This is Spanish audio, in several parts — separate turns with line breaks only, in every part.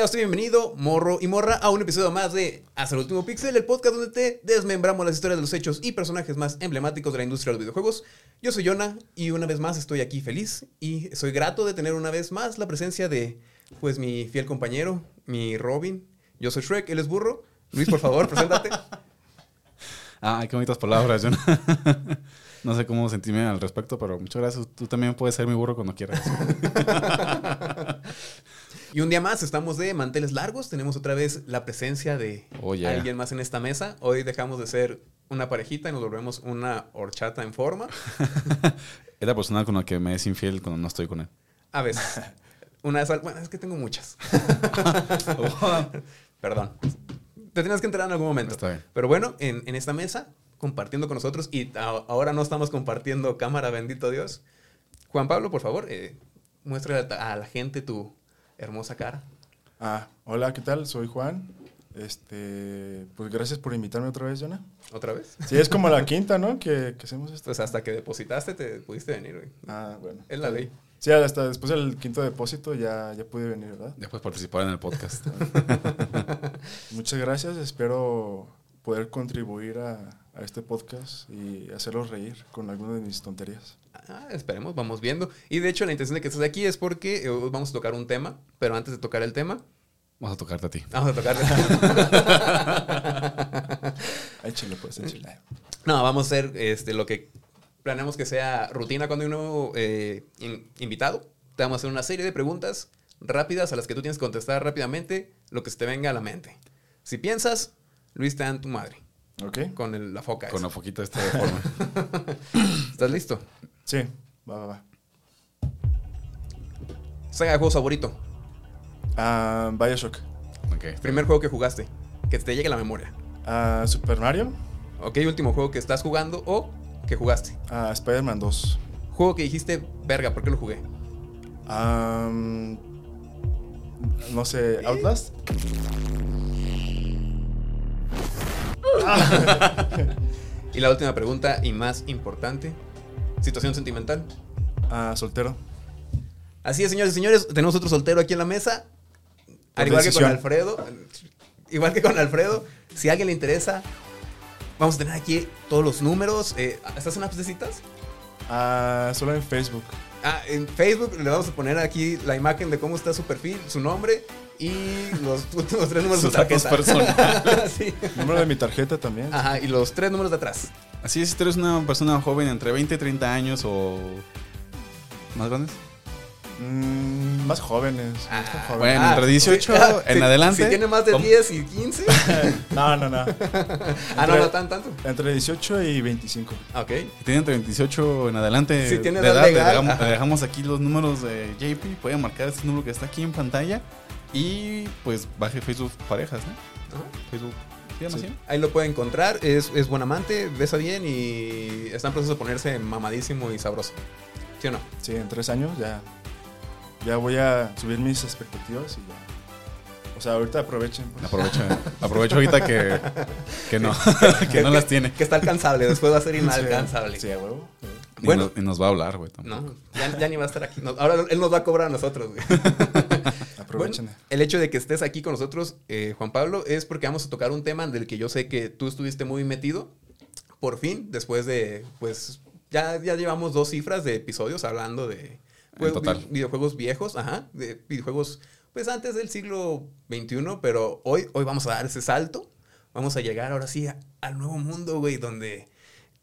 Seas bienvenido, morro y morra, a un episodio más de Hasta el último pixel, el podcast donde te desmembramos las historias de los hechos y personajes más emblemáticos de la industria de los videojuegos. Yo soy Jonah y una vez más estoy aquí feliz y soy grato de tener una vez más la presencia de, pues, mi fiel compañero, mi Robin. Yo soy Shrek, él es burro. Luis, por favor, preséntate.
Ah, qué bonitas palabras, Jonah. No sé cómo sentirme al respecto, pero muchas gracias. Tú también puedes ser mi burro cuando quieras.
Y un día más estamos de manteles largos. Tenemos otra vez la presencia de
Oh, yeah.
alguien más en esta mesa. Hoy dejamos de ser una parejita y nos volvemos una horchata en forma.
Es la persona con la que me es infiel cuando no estoy con él.
A veces. Una de esas. Bueno, es que tengo muchas. Perdón. Te tienes que enterar en algún momento.
Está bien.
Pero bueno, en, en esta mesa, compartiendo con nosotros, y a- ahora no estamos compartiendo cámara, bendito Dios. Juan Pablo, por favor, eh, muestra a la gente tu hermosa cara.
Ah, hola, ¿qué tal? Soy Juan. Este, pues gracias por invitarme otra vez, Jonah.
¿Otra vez?
Sí, es como la quinta, ¿no? Que, que hacemos esto.
Pues hasta que depositaste te pudiste venir, güey.
Ah, bueno.
Es la ley.
Sí, hasta después del quinto depósito ya, ya pude venir, ¿verdad?
Después participar en el podcast.
Muchas gracias. Espero poder contribuir a, a este podcast y hacerlos reír con algunas de mis tonterías.
Ah, esperemos, vamos viendo. Y de hecho, la intención de que estés aquí es porque eh, hoy vamos a tocar un tema, pero antes de tocar el tema,
Vamos a tocarte a ti.
vamos a tocar.
Échale, pues, échale.
no, vamos a hacer este, lo que planeamos que sea rutina cuando hay un nuevo eh, in- invitado. Te vamos a hacer una serie de preguntas rápidas a las que tú tienes que contestar rápidamente lo que se te venga a la mente. Si piensas, Luis te dan tu madre
¿Ok?
con el- la foca.
Con
esa.
la foquita esta de forma.
¿Estás listo?
Sí, va, va, va.
Saga de juego favorito.
Ah, Bioshock.
Ok.
Primer juego que jugaste. Que te llegue a la memoria.
Ah, Super Mario.
Ok, último juego que estás jugando o que jugaste.
Ah, Spider-Man 2.
Juego que dijiste, verga, ¿por qué lo jugué?
Am, no sé, Outlast.
Y la última pregunta y más importante. Situación sentimental.
Ah, soltero.
Así es, señores y señores, tenemos otro soltero aquí en la mesa. Al igual que con. Alfredo. Igual que con Alfredo. Si a alguien le interesa, vamos a tener aquí todos los números. Eh, ¿Estás en apps de citas?
Ah, solo en Facebook.
Ah, en Facebook le vamos a poner aquí la imagen de cómo está su perfil, su nombre y los últimos tres números de
Sus
su
datos
tarjeta.
personales.
Sí.
Número de mi tarjeta también.
Ajá, y los tres números de atrás.
Así es, si tú eres una persona joven entre 20 y 30 años o más grandes.
Mm, más jóvenes.
Ah,
más jóvenes.
bueno.
Ah,
entre 18
sí, ah,
en adelante,
Si tiene más de
¿cómo?
10 y 15.
No, no, no.
ah, no, no tan tanto.
Entre 18 y 25.
Ok.
Si tienen entre 28 en adelante
Si tiene
de
edad
le dejamos,
ajá.
le dejamos aquí los números de JP. Pueden marcar este número que está aquí en pantalla. Y pues baje Facebook Parejas, ¿no?
Ajá.
Facebook.
Ahí lo puede encontrar. Es, es buen amante, besa bien y está en proceso de ponerse mamadísimo y sabroso. ¿Sí o no?
Sí, en tres años ya. Ya voy a subir mis expectativas y ya. O sea, ahorita aprovechen. pues.
Aprovecha, aprovecho ahorita que, que no, que no las tiene.
Que está alcanzable, después va a ser inalcanzable.
Sí, a huevo.
Y,
Bueno.
nos, y nos va a hablar, güey.
No, ya, ya ni va a estar aquí. No, ahora él nos va a cobrar a nosotros, güey.
Aprovechen.
Bueno, el hecho de que estés aquí con nosotros, eh, Juan Pablo, es porque vamos a tocar un tema del que yo sé que tú estuviste muy metido. Por fin, después de, pues, ya, ya llevamos dos cifras de episodios hablando de
total.
videojuegos viejos, ajá, de videojuegos, pues, antes del siglo XXI, pero hoy, hoy vamos a dar ese salto. Vamos a llegar ahora sí a- al nuevo mundo, güey, donde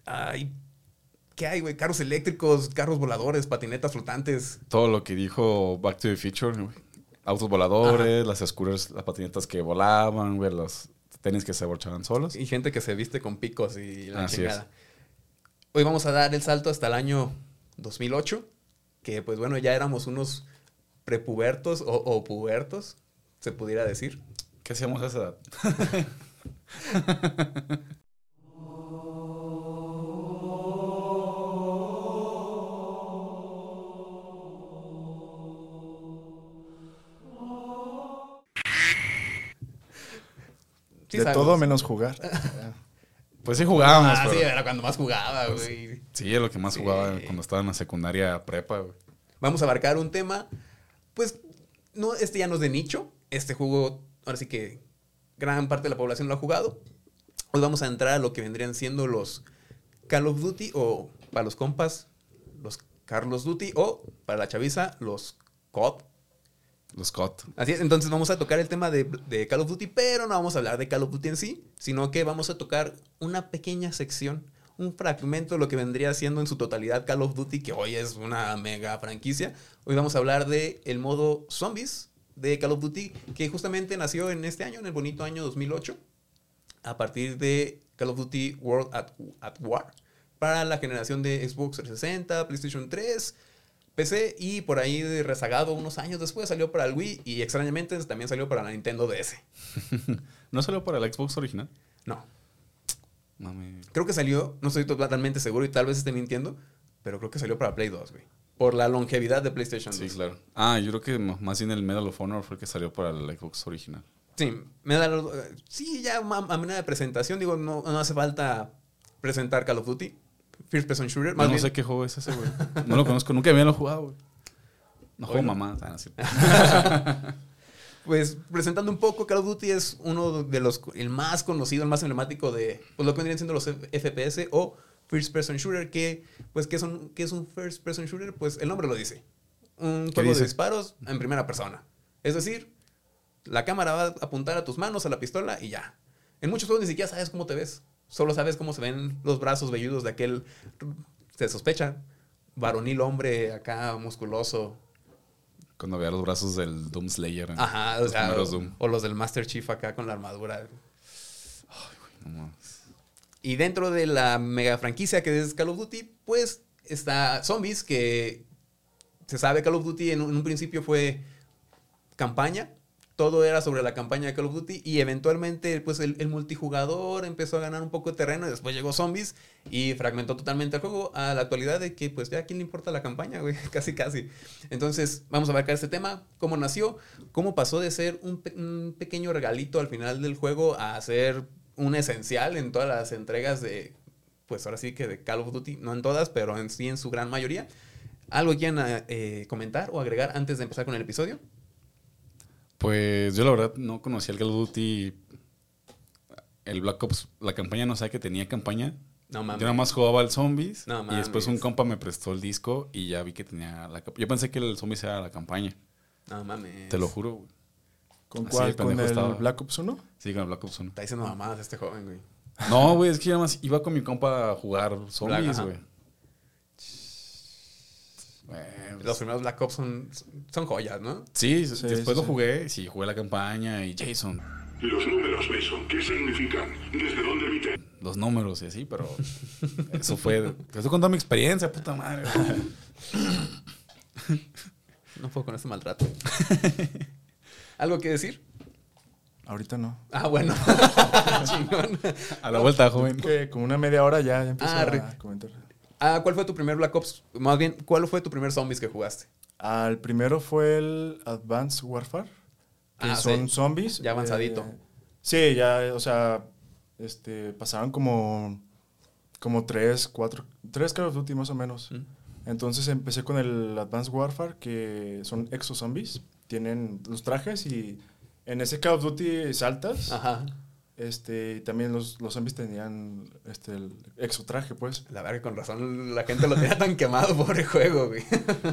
hay... ¿Qué hay, güey? Carros eléctricos, carros voladores, patinetas flotantes.
Todo lo que dijo Back to the Future, güey. Autos voladores, las scooters, las patinetas que volaban, güey, los tenis que se aborchaban solos.
Y gente que se viste con picos y la
Así
chingada. Hoy vamos a dar el salto hasta el año 2008, que pues bueno, ya éramos unos prepubertos o, o pubertos, se pudiera decir.
¿Qué hacíamos a esa edad?
Sí
de todo menos jugar.
Pues sí jugábamos,
Ah,
pero-
sí, era cuando más jugaba, güey.
Sí, es lo que más
Sí.
jugaba cuando estaba en la secundaria prepa, güey.
Vamos a abarcar un tema, pues, no, este ya no es de nicho, Este juego, ahora sí que gran parte de la población lo ha jugado. Hoy vamos a entrar a lo que vendrían siendo los Call of Duty o para los compas, los Carlos Duty o para la chaviza, los COD.
Los COD.
Así es, entonces vamos a tocar el tema de, Call of Duty, pero no vamos a hablar de Call of Duty en sí, sino que vamos a tocar una pequeña sección, un fragmento de lo que vendría siendo en su totalidad Call of Duty, que hoy es una mega franquicia. Hoy vamos a hablar de el modo Zombies de Call of Duty, que justamente nació en este año, en el bonito año 2008, a partir de Call of Duty World at War, para la generación de Xbox 360, PlayStation 3, PC y por ahí rezagado unos años después salió para el Wii y extrañamente también salió para la Nintendo DS.
¿No salió para el Xbox original?
No,
Mami.
creo que salió, no estoy totalmente seguro y tal vez esté mintiendo, pero creo que salió para Play 2, güey. Por la longevidad de PlayStation 2.
Sí, claro. Ah, yo creo que más bien el Medal of Honor fue el que salió para el Xbox original.
Sí, me da lo- sí, ya a manera de presentación, digo, no, no hace falta presentar Call of Duty. First Person Shooter, más
no
bien-
sé qué juego es ese, güey. No lo conozco, nunca había lo jugado, güey. No juego mamá. No.
Pues presentando un poco, Call of Duty es uno de los, el más conocido, el más emblemático de pues, lo que vendrían siendo los FPS o First Person Shooter, que, pues, ¿qué, son, ¿qué es un First Person Shooter? Pues el nombre lo dice. Un juego
dice?
de disparos en primera persona. Es decir, la cámara va a apuntar a tus manos, a la pistola y ya. En muchos juegos ni siquiera sabes cómo te ves. Solo sabes cómo se ven los brazos velludos de aquel, se sospecha, varonil hombre acá musculoso,
Cuando veía los brazos del Doom Slayer.
Ajá, o
los
sea, o,
Doom.
o los del Master Chief acá con la armadura.
No.
Y dentro de la mega franquicia que es Call of Duty, pues está Zombies, que se sabe Call of Duty en un, en un principio fue campaña. Todo era sobre la campaña de Call of Duty y eventualmente pues el, multijugador empezó a ganar un poco de terreno y después llegó Zombies y fragmentó totalmente el juego a la actualidad de que pues ya a quién le importa la campaña, güey, casi casi. Entonces vamos a abarcar este tema, cómo nació, cómo pasó de ser un, pe- un pequeño regalito al final del juego a ser un esencial en todas las entregas de, pues ahora sí que de Call of Duty, no en todas, pero en sí en su gran mayoría. ¿Algo que quieran eh, comentar o agregar antes de empezar con el episodio?
Pues yo la verdad no conocía el Call of Duty. El Black Ops, la campaña no sabía que tenía campaña.
No mames.
Yo nada más jugaba al Zombies.
No
y después un compa me prestó el disco y ya vi que tenía la Yo pensé que el Zombies era la campaña.
No mames.
Te lo juro, güey.
¿Con
Así
cuál? ¿Con el
estaba.
Black Ops 1?
Sí, con el Black Ops 1.
Está diciendo mamadas este joven, güey.
No, güey, es que yo nada más iba con mi compa a jugar Zombies,
ajá.
Bueno,
Los primeros Black Ops son, son joyas, ¿no?
Sí,
Sí,
después
sí,
lo jugué, sí, jugué la campaña y Jason,
Los números, Mason, ¿qué significan? ¿Desde dónde emiten?
los números y así, pero eso fue. Te estoy contando mi experiencia, puta madre.
No puedo con este maltrato. ¿Algo que decir?
Ahorita no.
Ah, bueno. Chingón.
A la vuelta, joven.
Que como una media hora ya, ya empiezo
Ah, re-
a comentar.
Ah, ¿cuál fue tu primer Black Ops? Más bien, ¿cuál fue tu primer Zombies que jugaste?
Al primero fue el Advanced Warfare, que
Ah,
son
sí.
zombies.
Ya avanzadito.
Eh, sí, ya, o sea, este, pasaron como, como tres, cuatro, tres Call of Duty más o menos.
Mm.
Entonces empecé con el Advanced Warfare, que son exo-zombies. Tienen los trajes y en ese Call of Duty saltas.
Ajá.
Este, y también los, los zombies tenían este, el exotraje, pues.
La verdad que con razón la gente lo tenía tan quemado por el juego, güey.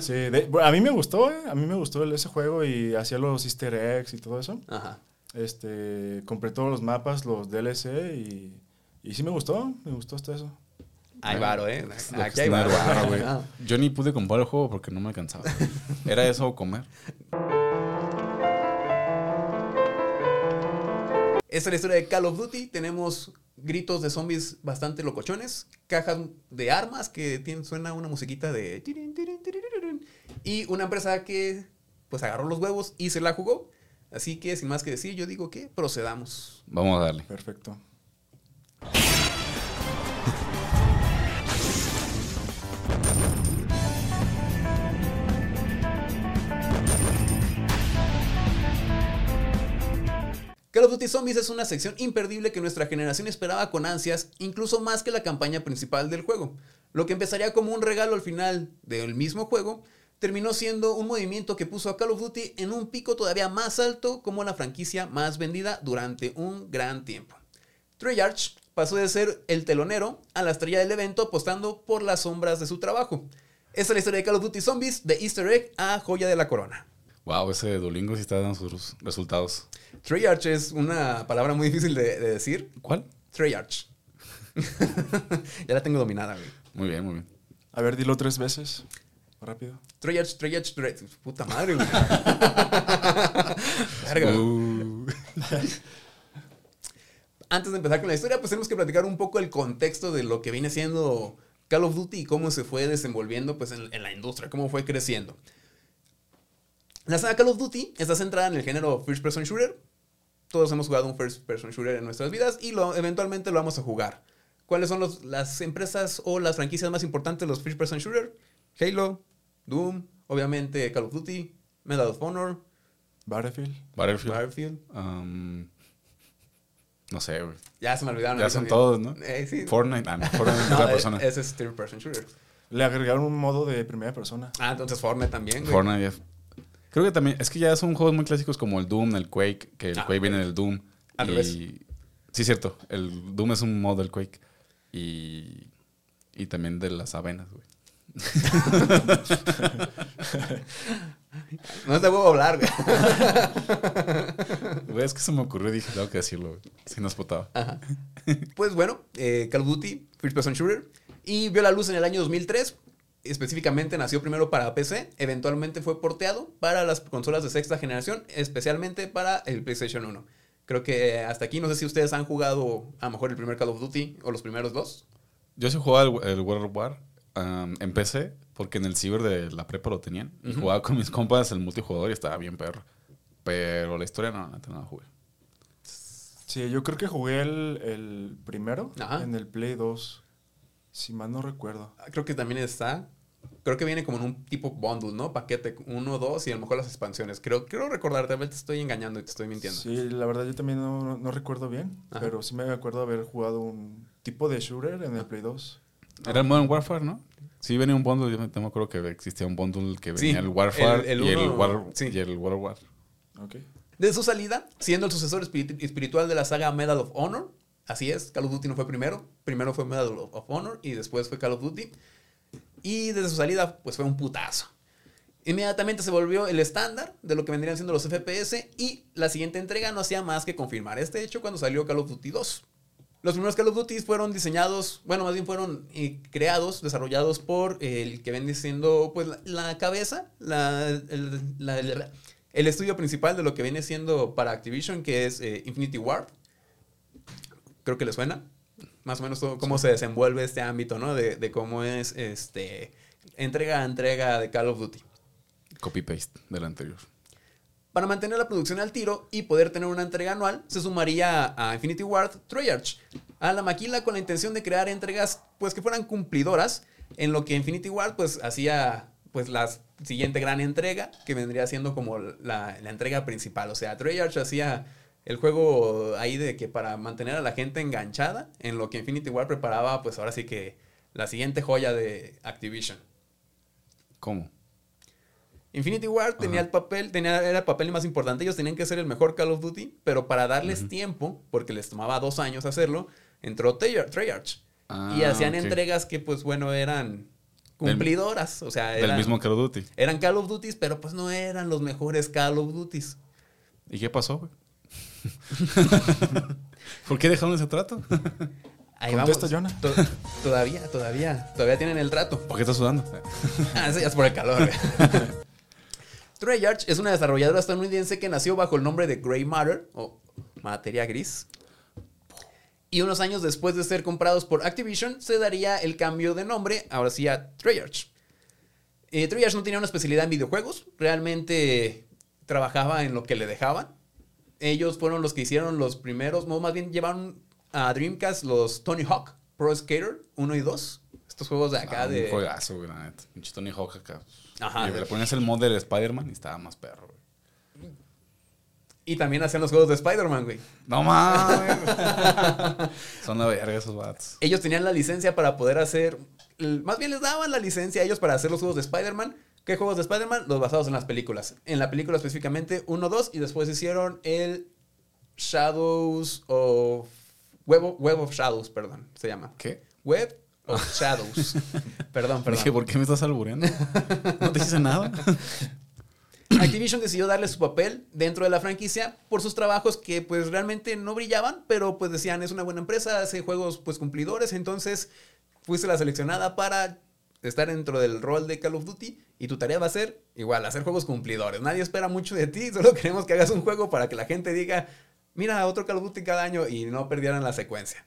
Sí, de- a mí me gustó, eh, a mí me gustó el- ese juego y hacía los easter eggs y todo eso.
Ajá.
Este, compré todos los mapas, los DLC y, y sí me gustó, me gustó hasta eso.
Hay varo, ¿eh? Aquí hay varo.
Yo ni pude comprar el juego porque no me alcanzaba. Era eso o comer.
Esta es la historia de Call of Duty. Tenemos gritos de zombies bastante locochones, cajas de armas que tienen, suena una musiquita de... Y una empresa que pues agarró los huevos y se la jugó. Así que sin más que decir, yo digo que procedamos.
Vamos a darle.
Perfecto.
Duty Zombies es una sección imperdible que nuestra generación esperaba con ansias, incluso más que la campaña principal del juego. Lo que empezaría como un regalo al final del mismo juego, terminó siendo un movimiento que puso a Call of Duty en un pico todavía más alto como la franquicia más vendida durante un gran tiempo. Treyarch pasó de ser el telonero a la estrella del evento apostando por las sombras de su trabajo. Esta es la historia de Call of Duty Zombies, de Easter Egg a Joya de la Corona.
Wow, ese Duolingo sí está dando sus resultados.
Treyarch es una palabra muy difícil de, de decir.
¿Cuál?
Treyarch. ya la tengo dominada, güey.
Muy bien, muy bien.
A ver, dilo tres veces. Rápido.
Treyarch, Treyarch, Treyarch. Puta madre, güey. Verga.
Uh,
Antes de empezar con la historia, pues tenemos que platicar un poco el contexto de lo que viene siendo Call of Duty y cómo se fue desenvolviendo pues, en, en la industria, cómo fue creciendo. La saga Call of Duty está centrada en el género First Person Shooter. Todos hemos jugado un First Person Shooter en nuestras vidas y lo, eventualmente lo vamos a jugar. ¿Cuáles son los- las empresas o las franquicias más importantes de los First Person Shooter? Halo, Doom, obviamente Call of Duty, Medal of Honor,
Battlefield.
Battlefield.
Battlefield.
Um, no sé, güey.
Ya se me olvidaron.
Ya son todos, ¿no?
Eh, sí.
Fortnite. Ah, no, Fortnite es
No,
otra
eh,
persona.
ese es Third Person Shooter.
Le agregaron un modo de primera persona.
Ah, entonces Fortnite también, güey.
Fortnite. Creo que también, es que ya son juegos muy clásicos como el Doom, el Quake, que el
Ah,
Quake viene del Doom.
Al
y,
revés.
Sí, cierto. El Doom es un modo del Quake. Y, y también de las avenas, güey.
No te puedo hablar, güey.
Güey, es que se me ocurrió y dije, tengo que decirlo, güey. Si no explotaba.
Ajá. Pues bueno, eh, Call of Duty, First Person Shooter, y vio la luz en el año 2003. Específicamente nació primero para PC, eventualmente fue porteado para las consolas de sexta generación, especialmente para el PlayStation 1. Creo que hasta aquí, no sé si ustedes han jugado a lo mejor el primer Call of Duty o los primeros dos.
Yo sí jugaba el, el World War um, en PC, porque en el ciber de la prepa lo tenían. Y jugaba con mis compas el multijugador y estaba bien perro. Pero la historia no, no la jugué.
Sí, yo creo que jugué el, el primero
Ajá.
en el Play 2. Si mal no recuerdo.
Creo que también está. Creo que viene como en un tipo bundle, ¿no? Paquete 1, 2 y a lo mejor las expansiones. Creo, quiero recordar, tal vez te estoy engañando y te estoy mintiendo.
Sí, la verdad yo también no, recuerdo bien,
Ajá.
pero sí me acuerdo haber jugado un tipo de shooter en el Play 2.
Era el Modern Warfare, ¿no? Sí, venía un bundle. Yo me, me acuerdo que existía un bundle que
Sí,
venía el Warfare
el- el
y, el War-
sí.
y el World War.
Ok.
De su salida, siendo el sucesor espiri- espiritual de la saga Medal of Honor. Así es, Call of Duty no fue primero. Primero fue Medal of Honor y después fue Call of Duty. Y desde su salida, pues fue un putazo. Inmediatamente se volvió el estándar de lo que vendrían siendo los FPS y la siguiente entrega no hacía más que confirmar este hecho cuando salió Call of Duty 2. Los primeros Call of Duty fueron diseñados, bueno, más bien fueron eh, creados, desarrollados por el que viene siendo, pues, la, cabeza, el estudio principal de lo que viene siendo para Activision, que es eh, Infinity Ward. Creo que le suena. Más o menos todo, cómo se desenvuelve este ámbito, ¿no? De, de cómo es este entrega a entrega de Call of Duty.
Copy-paste del anterior.
Para mantener la producción al tiro y poder tener una entrega anual, se sumaría a Infinity Ward Treyarch, a la maquila con la intención de crear entregas pues que fueran cumplidoras, en lo que Infinity Ward pues hacía pues la siguiente gran entrega, que vendría siendo como la, la entrega principal. O sea, Treyarch hacía el juego ahí de que para mantener a la gente enganchada, en lo que Infinity Ward preparaba pues ahora sí que la siguiente joya de Activision.
¿Cómo?
Infinity Ward tenía el papel, tenía, era el papel más importante. Ellos tenían que ser el mejor Call of Duty, pero para darles tiempo, porque les tomaba dos años hacerlo, entró Treyarch. Y
Ah,
hacían entregas que, pues bueno, eran cumplidoras. o sea,
Del
eran,
mismo Call of Duty.
eran Call of Duties, pero pues no eran los mejores Call of Duties.
¿Y qué pasó, güey? ¿Por qué dejaron ese trato?
Ahí
Contesta,
vamos.
Jonah.
To- todavía, todavía, todavía tienen el trato.
¿Por qué estás sudando?
Ah, es por el calor. Treyarch es una desarrolladora estadounidense que nació bajo el nombre de Grey Matter, o materia gris. Y unos años después de ser comprados por Activision, se daría el cambio de nombre, ahora sí a Treyarch. Eh, Treyarch no tenía una especialidad en videojuegos, realmente trabajaba en lo que le dejaban. Ellos fueron los que hicieron los primeros, no, más bien llevaron a Dreamcast los Tony Hawk Pro Skater 1 y 2. Estos juegos de acá
Ah,
de...
Un juegazo, güey, la neta. Un Tony Hawk acá.
Ajá,
Y le ponías el mod del Spider-Man y estaba más perro, güey.
Y también hacían los juegos de Spider-Man, güey.
No mames. Son la verga esos vatos.
Ellos tenían la licencia para poder hacer. Más bien les daban la licencia a ellos para hacer los juegos de Spider-Man ¿Qué juegos de Spider-Man? Los basados en las películas. En la película específicamente 1, 2 y después hicieron el Shadows of... Web of, Web of Shadows, perdón, se llama.
¿Qué?
Web of Shadows. perdón, perdón.
Dije, ¿por qué me estás albureando? No te hice nada.
Activision decidió darle su papel dentro de la franquicia por sus trabajos que pues realmente no brillaban, pero pues decían es una buena empresa, hace juegos pues cumplidores, entonces fuiste la seleccionada para estar dentro del rol de Call of Duty y tu tarea va a ser igual, hacer juegos cumplidores. Nadie espera mucho de ti, solo queremos que hagas un juego para que la gente diga, mira, otro Call of Duty cada año y no perdieran la secuencia.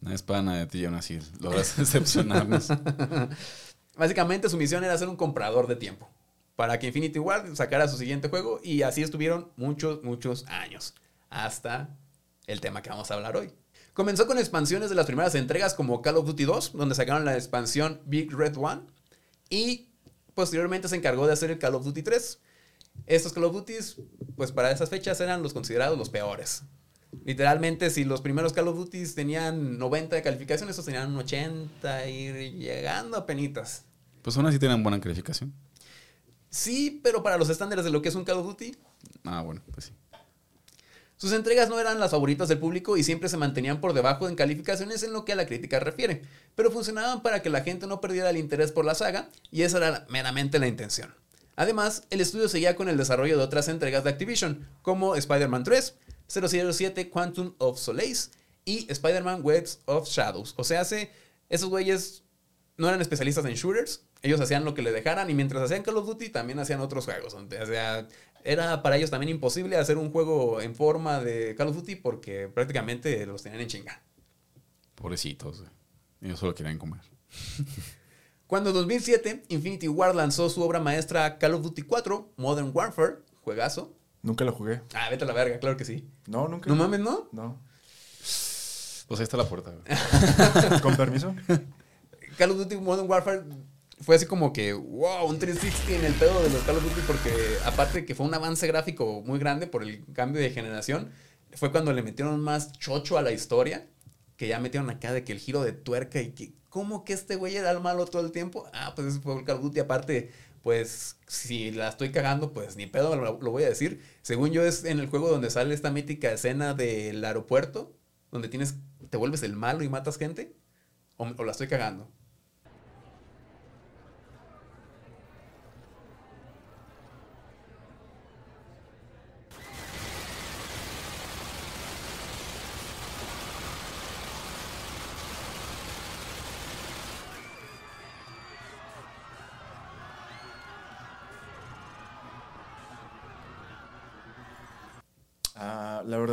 No es para nada de ti, John, así logras decepcionarnos.
Básicamente su misión era ser un comprador de tiempo para que Infinity Ward sacara su siguiente juego y así estuvieron muchos, muchos años hasta el tema que vamos a hablar hoy. Comenzó con expansiones de las primeras entregas como Call of Duty 2, donde sacaron la expansión Big Red One y posteriormente se encargó de hacer el Call of Duty 3. Estos Call of Duties, pues para esas fechas eran los considerados los peores. Literalmente, si los primeros Call of Duty tenían 90 de calificación, estos tenían un 80 y llegando a penitas.
Pues aún así tienen buena calificación.
Sí, pero para los estándares de lo que es un Call of Duty,
Ah, bueno, pues sí.
Sus entregas no eran las favoritas del público y siempre se mantenían por debajo en calificaciones en lo que a la crítica refiere, pero funcionaban para que la gente no perdiera el interés por la saga y esa era meramente la intención. Además, el estudio seguía con el desarrollo de otras entregas de Activision, como Spider-Man 3, 007 Quantum of Solace y Spider-Man Webs of Shadows. O sea, esos güeyes no eran especialistas en shooters, ellos hacían lo que le dejaran y mientras hacían Call of Duty también hacían otros juegos. O sea, era para ellos también imposible hacer un juego en forma de Call of Duty porque prácticamente los tenían en chinga.
Pobrecitos, güey. Ellos solo querían comer.
Cuando en 2007 Infinity Ward lanzó su obra maestra Call of Duty 4, Modern Warfare, juegazo.
Nunca lo jugué.
Ah, vete a la verga, claro que sí.
No, nunca.
No mames, ¿no?
No.
Pues ahí está la puerta, güey.
¿Con permiso?
Call of Duty Modern Warfare fue así como que, wow, un 360 en el pedo de los Call of Duty porque aparte que fue un avance gráfico muy grande por el cambio de generación, fue cuando le metieron más chocho a la historia, que ya metieron acá de que el giro de tuerca y que, ¿cómo que este güey era el malo todo el tiempo? Ah, pues ese fue el Call of Duty aparte. Pues si la estoy cagando, pues ni pedo lo, lo voy a decir. Según yo es en el juego donde sale esta mítica escena del aeropuerto, donde tienes, te vuelves el malo y matas gente. O la estoy cagando.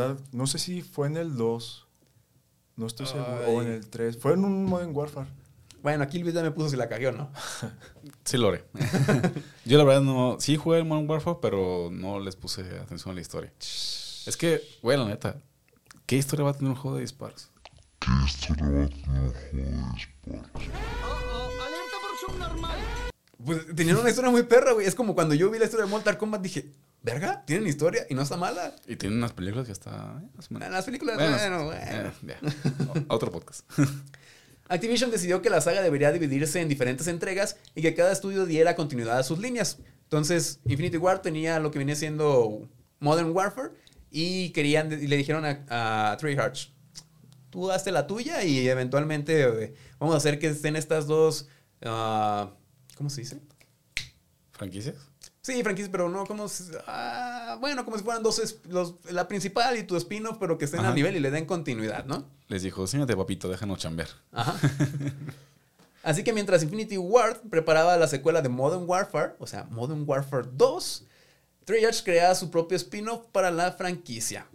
Verdad, no sé si fue en el 2. No estoy seguro.
Ay.
O en el 3. Fue en un Modern Warfare.
Bueno, aquí Luis ya me puso si la cagué o no.
Sí, Lore. Yo la verdad no... Sí jugué el Modern Warfare, pero no les puse atención a la historia. Es que, güey, la neta, ¿qué historia va a tener un juego de disparos?
Pues tenían una historia muy perra, güey. Es como cuando yo vi la historia de Mortal Kombat, dije, verga, tienen historia y no está mala.
Y tiene unas películas que está... eh, menos.
Las películas,
Bueno,
bueno, bueno.
eh, Otro podcast.
Activision decidió que la saga debería dividirse en diferentes entregas y que cada estudio diera continuidad a sus líneas. Entonces, Infinity War tenía lo que venía siendo Modern Warfare y querían y le dijeron a, a Treyarch, tú hazte la tuya y eventualmente eh, vamos a hacer que estén estas dos, ah, ¿cómo se dice?
¿Franquicias?
Sí, franquicias, pero no como... si- ah, bueno, como si fueran dos... los- la principal y tu spin-off, pero que estén
Ajá.
al nivel y le den continuidad, ¿no?
Les dijo, siéntate, papito, déjanos chambear.
Ajá. Así que mientras Infinity Ward preparaba la secuela de Modern Warfare, o sea, Modern Warfare 2, Treyarch creaba su propio spin-off para la franquicia.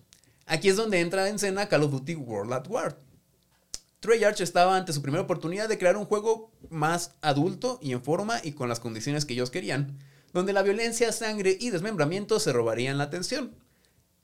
Aquí es donde entra en escena Call of Duty World at War. Treyarch estaba ante su primera oportunidad de crear un juego más adulto y en forma y con las condiciones que ellos querían, donde la violencia, sangre y desmembramiento se robarían la atención.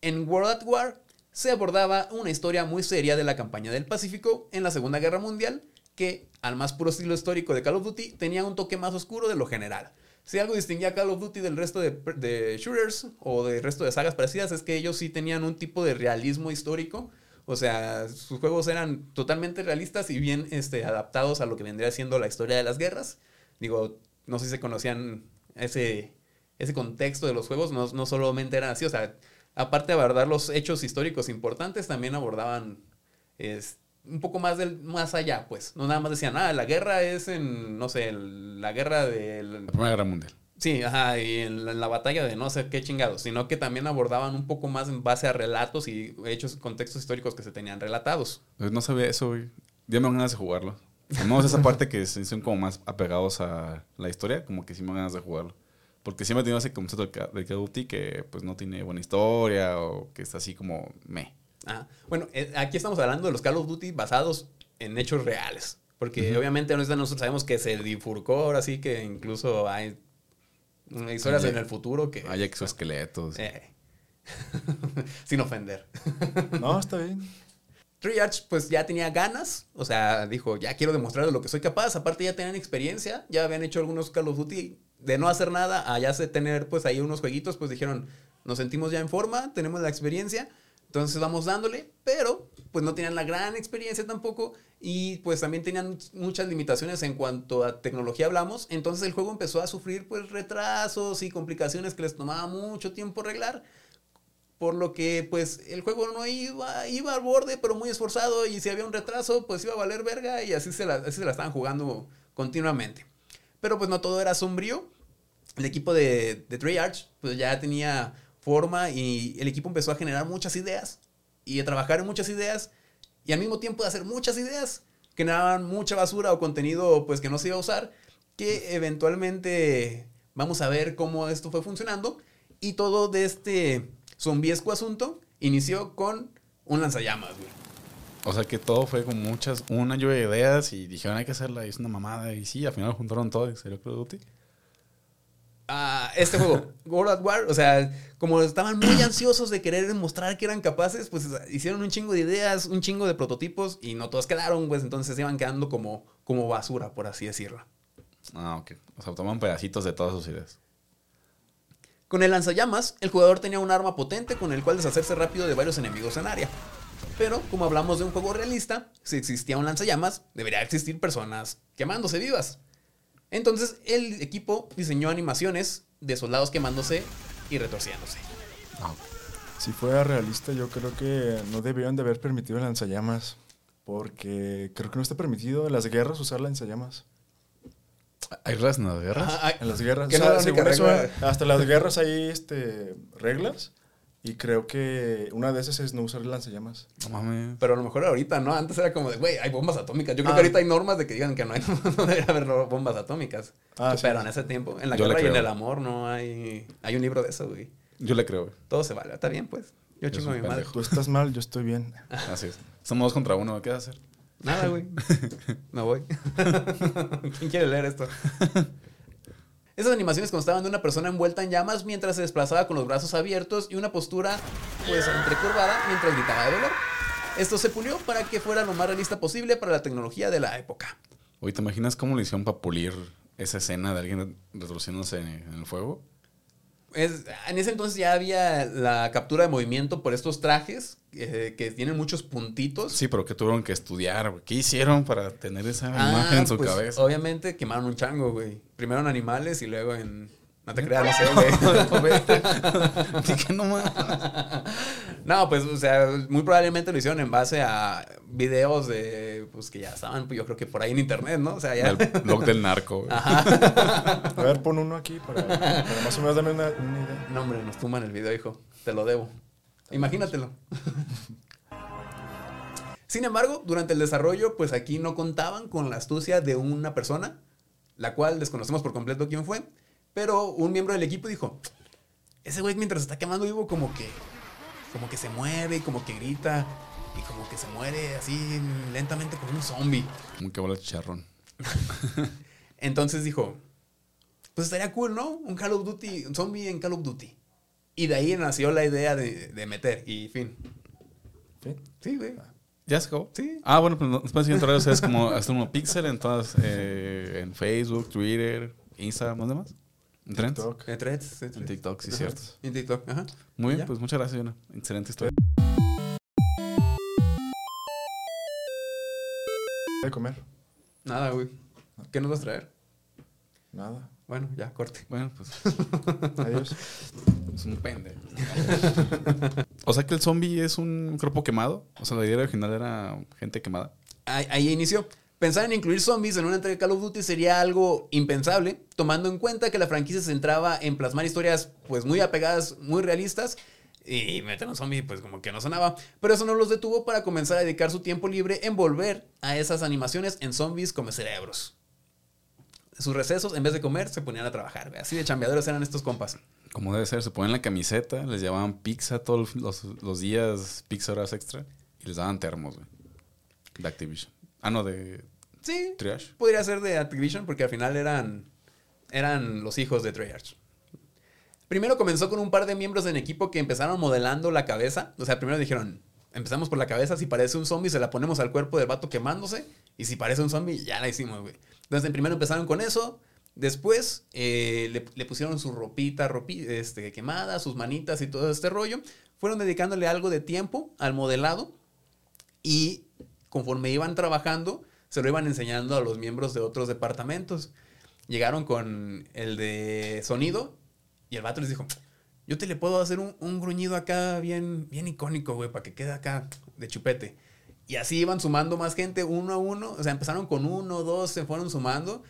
En World at War se abordaba una historia muy seria de la campaña del Pacífico en la Segunda Guerra Mundial, que, al más puro estilo histórico de Call of Duty, tenía un toque más oscuro de lo general. Si algo distinguía a Call of Duty del resto de, de shooters o del resto de sagas parecidas es que ellos sí tenían un tipo de realismo histórico. O sea, sus juegos eran totalmente realistas y bien este, adaptados a lo que vendría siendo la historia de las guerras. Digo, no sé si se conocían ese, ese contexto de los juegos, no, no solamente eran así, o sea, aparte de abordar los hechos históricos importantes, también abordaban es, un poco más del más allá, pues. No nada más decían, ah, la guerra es en, no sé, la guerra del...
La Primera Guerra Mundial.
Sí, ajá, y en la, en la batalla de no sé qué chingados, sino que también abordaban un poco más en base a relatos y hechos, contextos históricos que se tenían relatados.
Pues no sabía eso, güey. Ya me dan ganas de jugarlo. No es esa parte que son como más apegados a la historia, como que sí me dan ganas de jugarlo. Porque siempre he tenido ese concepto del del Call of Duty que pues no tiene buena historia o que está así como me.
Ah, bueno, eh, aquí estamos hablando de los Call of Duty basados en hechos reales. Porque obviamente nosotros nosotros sabemos que se difurcó, ahora sí que incluso hay historias
Hay-
en el futuro que...
Hay exoesqueletos.
Eh, sin ofender.
No, está bien.
Treyarch pues ya tenía ganas, o sea, dijo, ya quiero demostrar de lo que soy capaz, aparte ya tenían experiencia, ya habían hecho algunos Call of Duty de no hacer nada a ya se tener pues ahí unos jueguitos, pues dijeron, nos sentimos ya en forma, tenemos la experiencia, entonces vamos dándole, pero pues no tenían la gran experiencia tampoco y pues también tenían muchas limitaciones en cuanto a tecnología hablamos, entonces el juego empezó a sufrir pues retrasos y complicaciones que les tomaba mucho tiempo arreglar. Por lo que, pues, el juego no iba, iba al borde, pero muy esforzado. Y si había un retraso, pues iba a valer verga. Y así se la, así se la estaban jugando continuamente. Pero pues no todo era sombrío. El equipo de, de Treyarch, pues ya tenía forma. Y el equipo empezó a generar muchas ideas. Y a trabajar en muchas ideas. Y al mismo tiempo de hacer muchas ideas. Generaban mucha basura o contenido, pues, que no se iba a usar. Que eventualmente vamos a ver cómo esto fue funcionando. Y todo de este zombiesco asunto inició con un lanzallamas, güey.
O sea que todo fue con muchas, una lluvia de ideas y dijeron hay que hacerla es una mamada. Y sí, al final juntaron todo y salió Call.
Ah, este juego, World at War, o sea, como estaban muy ansiosos de querer demostrar que eran capaces, pues hicieron un chingo de ideas, un chingo de prototipos y no todos quedaron, pues entonces se iban quedando como, como basura, por así decirlo.
Ah, ok. O sea, toman pedacitos de todas sus ideas.
Con el lanzallamas, el jugador tenía un arma potente con el cual deshacerse rápido de varios enemigos en área. Pero, como hablamos de un juego realista, si existía un lanzallamas, debería existir personas quemándose vivas. Entonces, el equipo diseñó animaciones de soldados quemándose y retorciéndose.
Ah.
Si fuera realista, yo creo que no debieron de haber permitido el lanzallamas. Porque creo que no está permitido en las guerras usar lanzallamas.
¿Hay reglas en las guerras?
Ay,
En las guerras. O sea, según eso, hasta las guerras hay este, reglas. Y creo que una de esas es no usar lanzallamas.
No mames.
Pero a lo mejor ahorita, ¿no? Antes era como de, güey, hay bombas atómicas. Yo creo
Ah.
que ahorita hay normas de que digan que no, hay, no debería haber bombas atómicas.
Ah, sí.
Pero en ese tiempo, en la
Yo
guerra y en el amor, no hay... Hay un libro de eso, güey.
Yo le creo, güey.
Todo se vale. Está bien, pues. Yo chingo a mi madre.
Tú estás mal, yo estoy bien.
Así es. Somos dos contra uno, ¿qué vas a hacer?
Nada, güey. Me voy. ¿Quién quiere leer esto? Esas animaciones constaban de una persona envuelta en llamas mientras se desplazaba con los brazos abiertos y una postura, pues, entrecurvada mientras gritaba de dolor. Esto se pulió para que fuera lo más realista posible para la tecnología de la época.
Oye, ¿te imaginas cómo le hicieron para pulir esa escena de alguien retorciéndose en, en el fuego?
Es- en ese entonces ya había la captura de movimiento por estos trajes eh, que tienen muchos puntitos.
Sí, pero que tuvieron que estudiar, güey. ¿Qué hicieron para tener esa
Ah,
imagen en su
pues,
cabeza?
Obviamente quemaron un chango, güey. Primero en animales y luego en. No te creas, no sé, güey.
Dije, no mames.
no, pues, o sea, muy probablemente lo hicieron en base a videos de. Pues que ya estaban, pues, yo creo que por ahí en internet, ¿no? O sea, ya.
El blog del narco, güey.
Ajá.
A ver, pon uno aquí para, para más o menos darme una, una idea.
No, hombre, nos tumban el video, hijo. Te lo debo. Imagínatelo. Sin embargo, durante el desarrollo, pues aquí no contaban con la astucia de una persona, la cual desconocemos por completo quién fue, pero un miembro del equipo dijo, ese güey mientras está quemando vivo como que, como que se mueve, como que grita, y como que se muere así lentamente como un zombie.
Como que bola de chicharrón.
Entonces dijo, pues estaría cool, ¿no? Un Call of Duty, un zombie en Call of Duty. Y de ahí nació la idea de, de meter, y fin.
¿Sí?
Sí, güey.
¿Ya se acabó?
Sí.
Ah, bueno, pues nos pueden seguir en redes sociales como Astronomo Pixel, en todas, eh, en Facebook, Twitter, Instagram, ¿dónde más? ¿En Trends?
TikTok.
En threads, sí,
En. TikTok, sí,
Ajá.
cierto.
En TikTok, ajá.
Muy bien,
Ya.
pues muchas gracias, Yona. Excelente historia.
¿De comer?
Nada, güey. ¿Qué nos vas a traer?
Nada.
Bueno, ya, corte.
Bueno, pues
Adiós.
es un pendejo. o sea que el zombie es un cuerpo quemado. O sea, la idea original era gente quemada.
Ahí, ahí inició. Pensar en incluir zombies en una entrega de Call of Duty sería algo impensable, tomando en cuenta que la franquicia se centraba en plasmar historias pues muy apegadas, muy realistas, y meter un zombie pues como que no sonaba. Pero eso no los detuvo para comenzar a dedicar su tiempo libre en volver a esas animaciones en zombies como cerebros. Sus recesos, en vez de comer, se ponían a trabajar. güey. Así de chambeadores eran estos compas.
Como debe ser, se ponen la camiseta, les llevaban pizza todos los, los días, pizza horas extra, y les daban termos. De Activision. Ah, no, de
Sí,
Triage.
podría ser de Activision porque al final eran, eran los hijos de Treyarch. Primero comenzó con un par de miembros en equipo que empezaron modelando la cabeza. O sea, primero dijeron, empezamos por la cabeza, si parece un zombie se la ponemos al cuerpo del vato quemándose. Y si parece un zombie, ya la hicimos, güey. Entonces, primero empezaron con eso. Después eh, le, le pusieron su ropita ropi- este, quemada, sus manitas y todo este rollo. Fueron dedicándole algo de tiempo al modelado. Y conforme iban trabajando, se lo iban enseñando a los miembros de otros departamentos. Llegaron con el de sonido y el vato les dijo, yo te le puedo hacer un, un gruñido acá bien, bien icónico, güey, para que quede acá de chupete. Y así iban sumando más gente uno a uno. O sea, empezaron con uno, dos, se fueron sumando.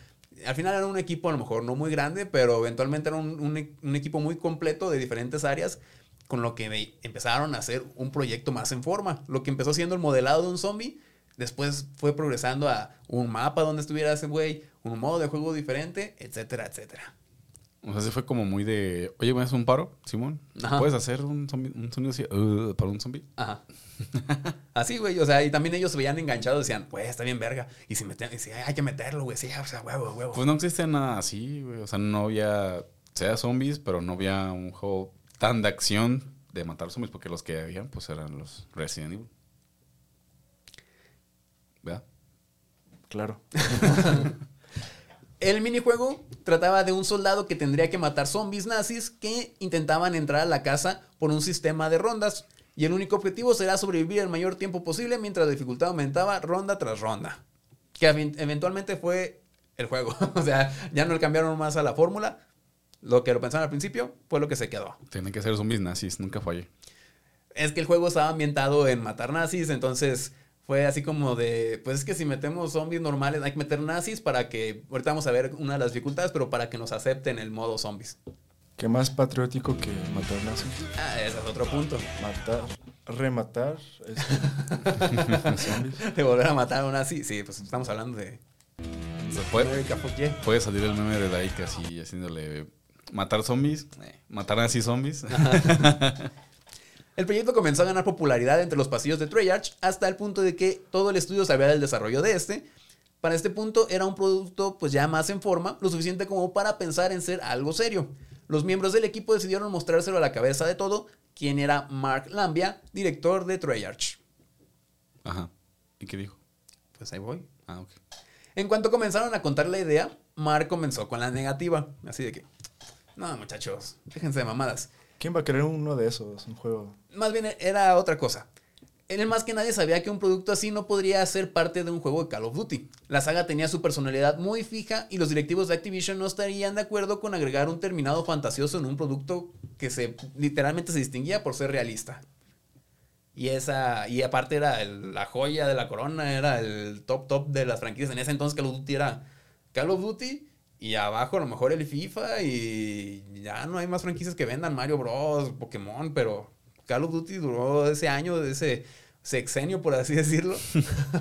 Al final era un equipo a lo mejor no muy grande, pero eventualmente era un, un e- un equipo muy completo de diferentes áreas, con lo que empezaron a hacer un proyecto más en forma. Lo que empezó siendo el modelado de un zombie, después fue progresando a un mapa donde estuviera ese güey, un modo de juego diferente, etcétera, etcétera.
O sea, se fue como muy de, oye, ¿me haces un paro, Simón?
Ajá.
¿Puedes hacer un, zombie- un sonido así "Uh", para un zombie?
Ajá. Así, güey. O sea, y también ellos se veían enganchados. Decían, pues, está bien verga. Y si meten, y si hay que meterlo, güey. Sí, o sea, huevo, huevo.
Pues no existe nada así, güey. O sea, no había, sea zombies, pero no había un juego tan de acción de matar zombies, porque los que habían, pues eran los Resident Evil. ¿Verdad?
Claro.
El minijuego trataba de un soldado que tendría que matar zombies nazis que intentaban entrar a la casa por un sistema de rondas. Y el único objetivo será sobrevivir el mayor tiempo posible mientras la dificultad aumentaba ronda tras ronda. Que ev- eventualmente fue el juego. o sea, ya no le cambiaron más a la fórmula. Lo que lo pensaban al principio fue lo que se quedó.
Tienen que ser zombies nazis, nunca fallé.
es que el juego estaba ambientado en matar nazis, entonces fue así como de, pues es que si metemos zombies normales hay que meter nazis para que, ahorita vamos a ver una de las dificultades, pero para que nos acepten el modo zombies.
¿Qué más patriótico que matar nazis?
Ah, ese es otro punto.
Matar, rematar zombies.
De volver a matar a un nazi, sí, pues estamos hablando de
puede, puede salir el meme de Daika así, haciéndole matar zombies, eh, matar así zombies.
El proyecto comenzó a ganar popularidad entre los pasillos de Treyarch hasta el punto de que todo el estudio sabía del desarrollo de este. Para este punto era un producto pues ya más en forma, lo suficiente como para pensar en ser algo serio. Los miembros del equipo decidieron mostrárselo a la cabeza de todo, quien era Mark Lambia, director de Treyarch.
Ajá. ¿Y qué dijo?
Pues ahí voy.
Ah, ok.
En cuanto comenzaron a contar la idea, Mark comenzó con la negativa, así de que, no muchachos, déjense de mamadas.
¿Quién va a querer uno de esos? Un juego.
Más bien era otra cosa. Él más que nadie sabía que un producto así no podría ser parte de un juego de Call of Duty. La saga tenía su personalidad muy fija y los directivos de Activision no estarían de acuerdo con agregar un terminado fantasioso en un producto que se literalmente se distinguía por ser realista. Y esa y aparte era la joya de la corona, era el top top de las franquicias. En ese entonces Call of Duty era Call of Duty y abajo a lo mejor el FIFA y ya no hay más franquicias que vendan Mario Bros, Pokémon, pero Call of Duty duró ese año, ese sexenio, por así decirlo,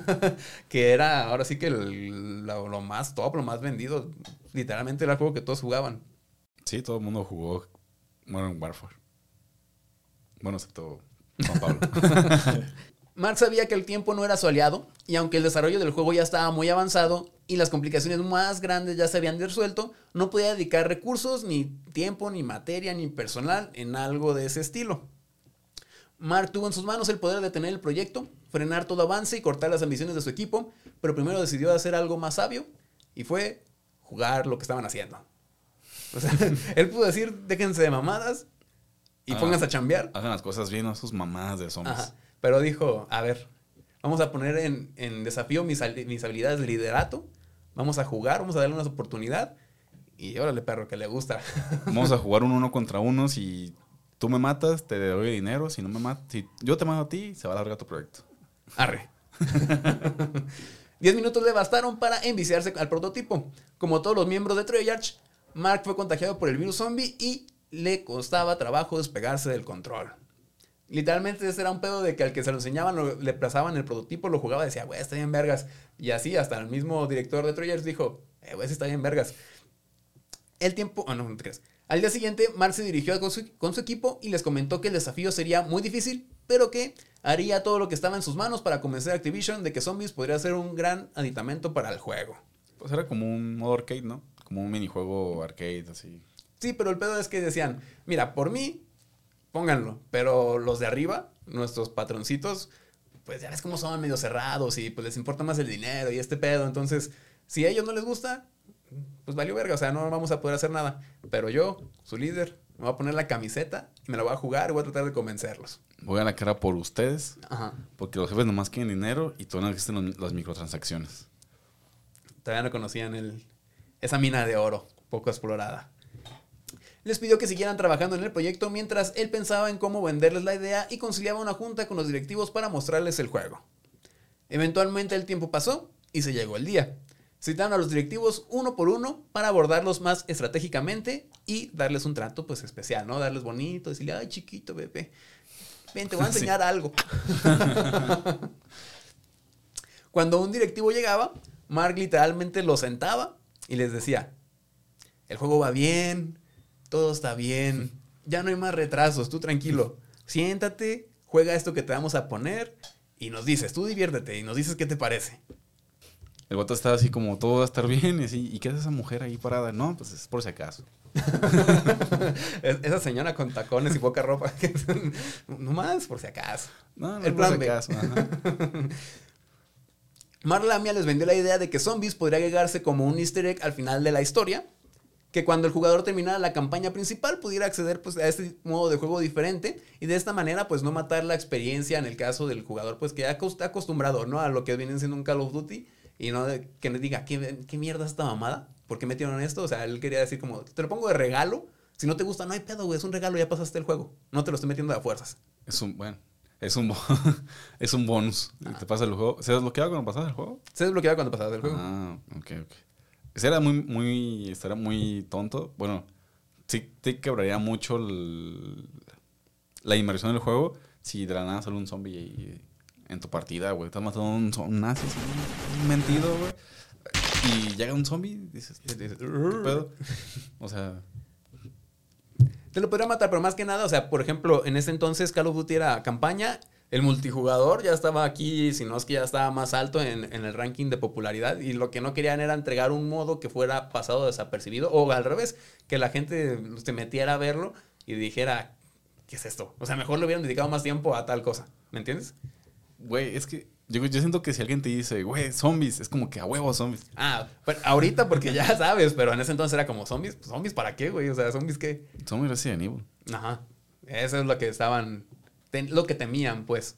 que era ahora sí que el- lo, lo más top, lo más vendido. Literalmente era el juego que todos jugaban.
Sí, todo el mundo jugó Modern Warfare. Bueno, excepto Juan Pablo.
Mark sabía que el tiempo no era su aliado, y aunque el desarrollo del juego ya estaba muy avanzado y las complicaciones más grandes ya se habían resuelto, no podía dedicar recursos, ni tiempo, ni materia, ni personal en algo de ese estilo. Mark tuvo en sus manos el poder de detener el proyecto, frenar todo avance y cortar las ambiciones de su equipo, pero primero decidió hacer algo más sabio, y fue jugar lo que estaban haciendo. O sea, él pudo decir, déjense de mamadas y
Ah.
pónganse a chambear.
Hagan las cosas bien, no sus mamadas de zombies.
Ajá. Pero dijo, a ver, vamos a poner en, en desafío mis, mis habilidades de liderato, vamos a jugar, vamos a darle una oportunidad Y órale, perro, que le gusta.
Vamos a jugar un uno contra uno. Si tú me matas, te doy dinero. Si no me matas, si yo te mato a ti, se va a largar tu proyecto.
Arre. Diez minutos le bastaron para enviciarse al prototipo. Como todos los miembros de Treyarch, Mark fue contagiado por el virus zombie y le costaba trabajo despegarse del control. Literalmente ese era un pedo de que al que se lo enseñaban, lo- le plazaban el prototipo, lo jugaba y decía, güey, está bien vergas. Y así hasta el mismo director de Treyarch dijo, eh, güey, sí está bien vergas. El tiempo, ah, no, no te creas. Al día siguiente, Mark se dirigió con su, con su equipo y les comentó que el desafío sería muy difícil, pero que haría todo lo que estaba en sus manos para convencer a Activision de que Zombies podría ser un gran aditamento para el juego.
Pues era como un modo arcade, ¿no? Como un minijuego arcade, así.
Sí, pero el pedo es que decían, mira, por mí, pónganlo, pero los de arriba, nuestros patroncitos, pues ya ves cómo son medio cerrados y pues les importa más el dinero y este pedo, entonces, si a ellos no les gusta, pues valió verga, o sea, no vamos a poder hacer nada. Pero yo, su líder, me voy a poner la camiseta y me la voy a jugar y voy a tratar de convencerlos.
Voy a la cara por ustedes,
Ajá.
porque los jefes nomás quieren dinero y todavía no existen los- las microtransacciones.
Todavía no conocían el, esa mina de oro poco explorada. Les pidió que siguieran trabajando en el proyecto mientras él pensaba en cómo venderles la idea y conciliaba una junta con los directivos para mostrarles el juego. Eventualmente el tiempo pasó y se llegó el día. Citaron a los directivos uno por uno para abordarlos más estratégicamente y darles un trato pues especial, ¿no? Darles bonito, decirle, ay chiquito, bebé, ven, te voy a
Sí.
enseñar algo. Cuando un directivo llegaba, Mark literalmente lo sentaba y les decía, el juego va bien, todo está bien, ya no hay más retrasos, tú tranquilo, siéntate, juega esto que te vamos a poner y nos dices, tú diviértete y nos dices qué te parece.
El vato estaba así como todo va a estar bien y así. ¿Y qué hace esa mujer ahí parada? No, pues es por si acaso.
Es- Esa señora con tacones y poca ropa, no más por si acaso.
No, no
El
por
plan
si
B.
acaso. ajá.
Mark Lamia les vendió la idea de que Zombies podría agregarse como un easter egg al final de la historia, que cuando el jugador terminara la campaña principal pudiera acceder pues, a este modo de juego diferente y de esta manera pues no matar la experiencia en el caso del jugador pues que ya acostumbrado ¿no? a lo que viene siendo un Call of Duty y no de- que le diga ¿qué, qué mierda es esta mamada? ¿Por qué metieron esto? O sea, él quería decir como te lo pongo de regalo, si no te gusta no hay pedo, güey, es un regalo, ya pasaste el juego, no te lo estoy metiendo a fuerzas.
Es un, bueno, es un, es un bonus.
Ah.
Te pasa el juego. ¿Se desbloqueaba cuando pasas el juego?
Se desbloqueaba cuando pasabas el juego.
Ah, ok, ok. Ese era muy, muy, estaría muy tonto. Bueno, sí te quebraría mucho el- la inmersión del juego si de la nada sale un zombie ahí en tu partida, güey. Estás matando un, un un mentido, güey. Y llega un zombie dices,
dices,
¿qué pedo? O sea,
Te lo podría matar, pero más que nada, o sea, por ejemplo, en ese entonces Call of Duty era campaña, el multijugador ya estaba aquí, si no es que ya estaba más alto en, en el ranking de popularidad, y lo que no querían era entregar un modo que fuera pasado desapercibido, o al revés, que la gente se metiera a verlo y dijera, ¿qué es esto? O sea, mejor le hubieran dedicado más tiempo a tal cosa, ¿me entiendes?
Güey, es que yo, yo siento que si alguien te dice, güey, zombies, es como que a huevo zombies.
Ah, pero ahorita porque ya sabes, pero en ese entonces era como zombies, ¿zombies para qué, güey? O sea, zombies qué.
Zombies Resident Evil.
Ajá. Eso es lo que estaban. lo que temían, pues.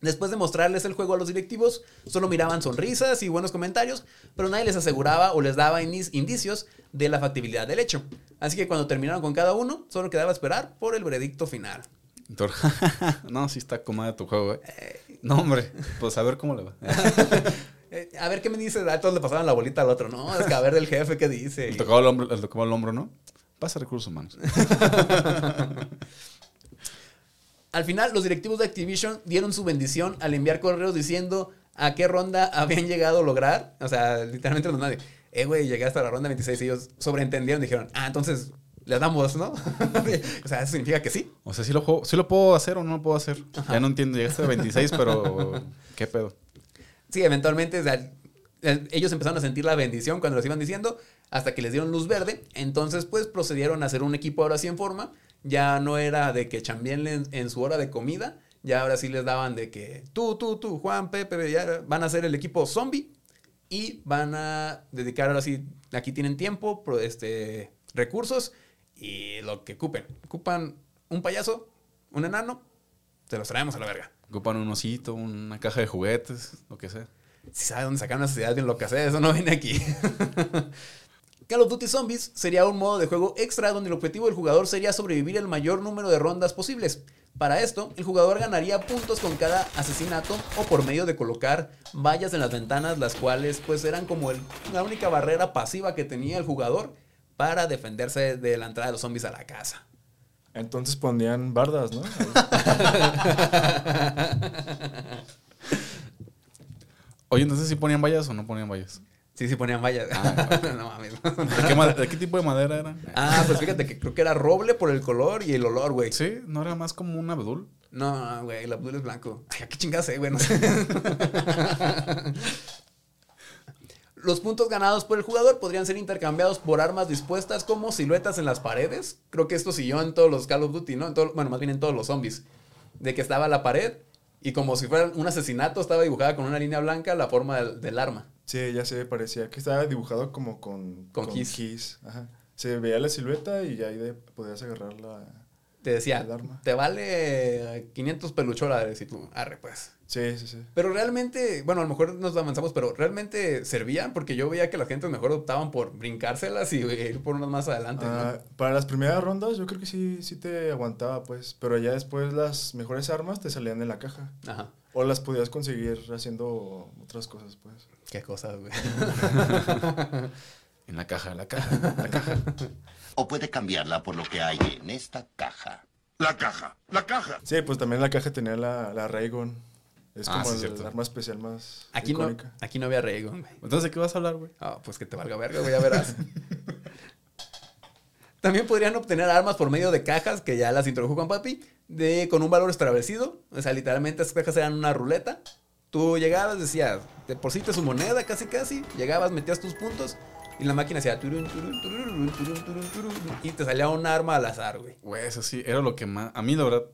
Después de mostrarles el juego a los directivos, solo miraban sonrisas y buenos comentarios, pero nadie les aseguraba o les daba indicios de la factibilidad del hecho. Así que cuando terminaron con cada uno, solo quedaba esperar por el veredicto final.
Thor, no, sí está cómoda tu juego, güey. No, hombre, pues a ver cómo le va.
Eh, a ver qué me dice, a todos le pasaban la bolita al otro. No, es que a ver del jefe qué dice.
Le tocaba el hombro, le tocaba el hombro, ¿no? Pasa recursos humanos.
Al final, los directivos de Activision dieron su bendición al enviar correos diciendo a qué ronda habían llegado a lograr. O sea, literalmente los nadie. Eh, güey, llegué hasta la ronda 26 y ellos sobreentendieron. Dijeron, ah, entonces le damos, ¿no? o sea, eso significa que sí.
O sea, sí lo, juego, sí lo puedo hacer o no lo puedo hacer. Ya no entiendo, llegaste a 26, pero ¿qué pedo?
Sí, eventualmente o sea, ellos empezaron a sentir la bendición cuando los iban diciendo, hasta que les dieron luz verde. Entonces, pues procedieron a hacer un equipo ahora sí en forma. Ya no era de que chambien en, en su hora de comida. Ya ahora sí les daban de que tú, tú, tú, Juan, Pepe, ya van a ser el equipo zombie. Y van a dedicar ahora sí, aquí tienen tiempo, este, recursos y lo que ocupen. Ocupan un payaso, un enano, se los traemos a la verga.
Ocupan un osito, una caja de juguetes, lo que sea.
Si sabe dónde sacar una sociedad bien loca, ¿eh? eso no viene aquí. Call of Duty Zombies sería un modo de juego extra donde el objetivo del jugador sería sobrevivir el mayor número de rondas posibles. Para esto, el jugador ganaría puntos con cada asesinato o por medio de colocar vallas en las ventanas, las cuales pues eran como el- la única barrera pasiva que tenía el jugador para defenderse de la entrada de los zombies a la casa.
Entonces ponían bardas, ¿no?
Oye, entonces si ponían vallas o no ponían vallas.
Sí, sí ponían vallas. no mames.
¿De qué, ma- de qué tipo de madera era?
Ah, pues fíjate que creo que era roble por el color y el olor, güey.
Sí, no era más como un abdul.
No, güey, el Abdul es blanco. Ay, qué chingas sé, güey. no sé. Los puntos ganados por el jugador podrían ser intercambiados por armas dispuestas como siluetas en las paredes. Creo que esto siguió en todos los Call of Duty, ¿no? En todo- bueno, más bien en todos los zombies. De que estaba la pared y como si fuera un asesinato estaba dibujada con una línea blanca la forma del, del arma.
Sí, ya se parecía que estaba dibujado como con,
Con kiss.
Ajá. Se veía la silueta y ya ahí de, podías agarrar la...
Te decía, te vale 500 pelucholas y tú, arre pues.
Sí, sí, sí.
Pero realmente, bueno, a lo mejor nos avanzamos, pero realmente servían porque yo veía que la gente mejor optaban por brincárselas y ir por unas más adelante. ¿no?
Ah, para las primeras rondas yo creo que sí, sí te aguantaba, pues. Pero ya después las mejores armas te salían en la caja.
Ajá.
O las podías conseguir haciendo otras cosas, pues.
Qué cosas, güey.
En la caja, la caja, la caja.
o puede cambiarla por lo que hay en esta caja.
La caja, la caja.
Sí, pues también la caja tenía la, la Raygun. Es
Ah,
como
sí,
el
cierto.
arma especial más
Aquí no,
icónica.
aquí no había güey.
Entonces, ¿de qué vas a hablar, güey?
Ah, pues que te valga verga, güey, ya verás. También podrían obtener armas por medio de cajas, que ya las introdujo Juan Papi, de, con un valor establecido. O sea, literalmente esas cajas eran una ruleta. Tú llegabas, decías, depositas su moneda casi casi, llegabas, metías tus puntos y la máquina hacía turun, turun, turun, y te salía un arma al azar, güey.
Güey, eso sí, era lo que más... A mí, la verdad,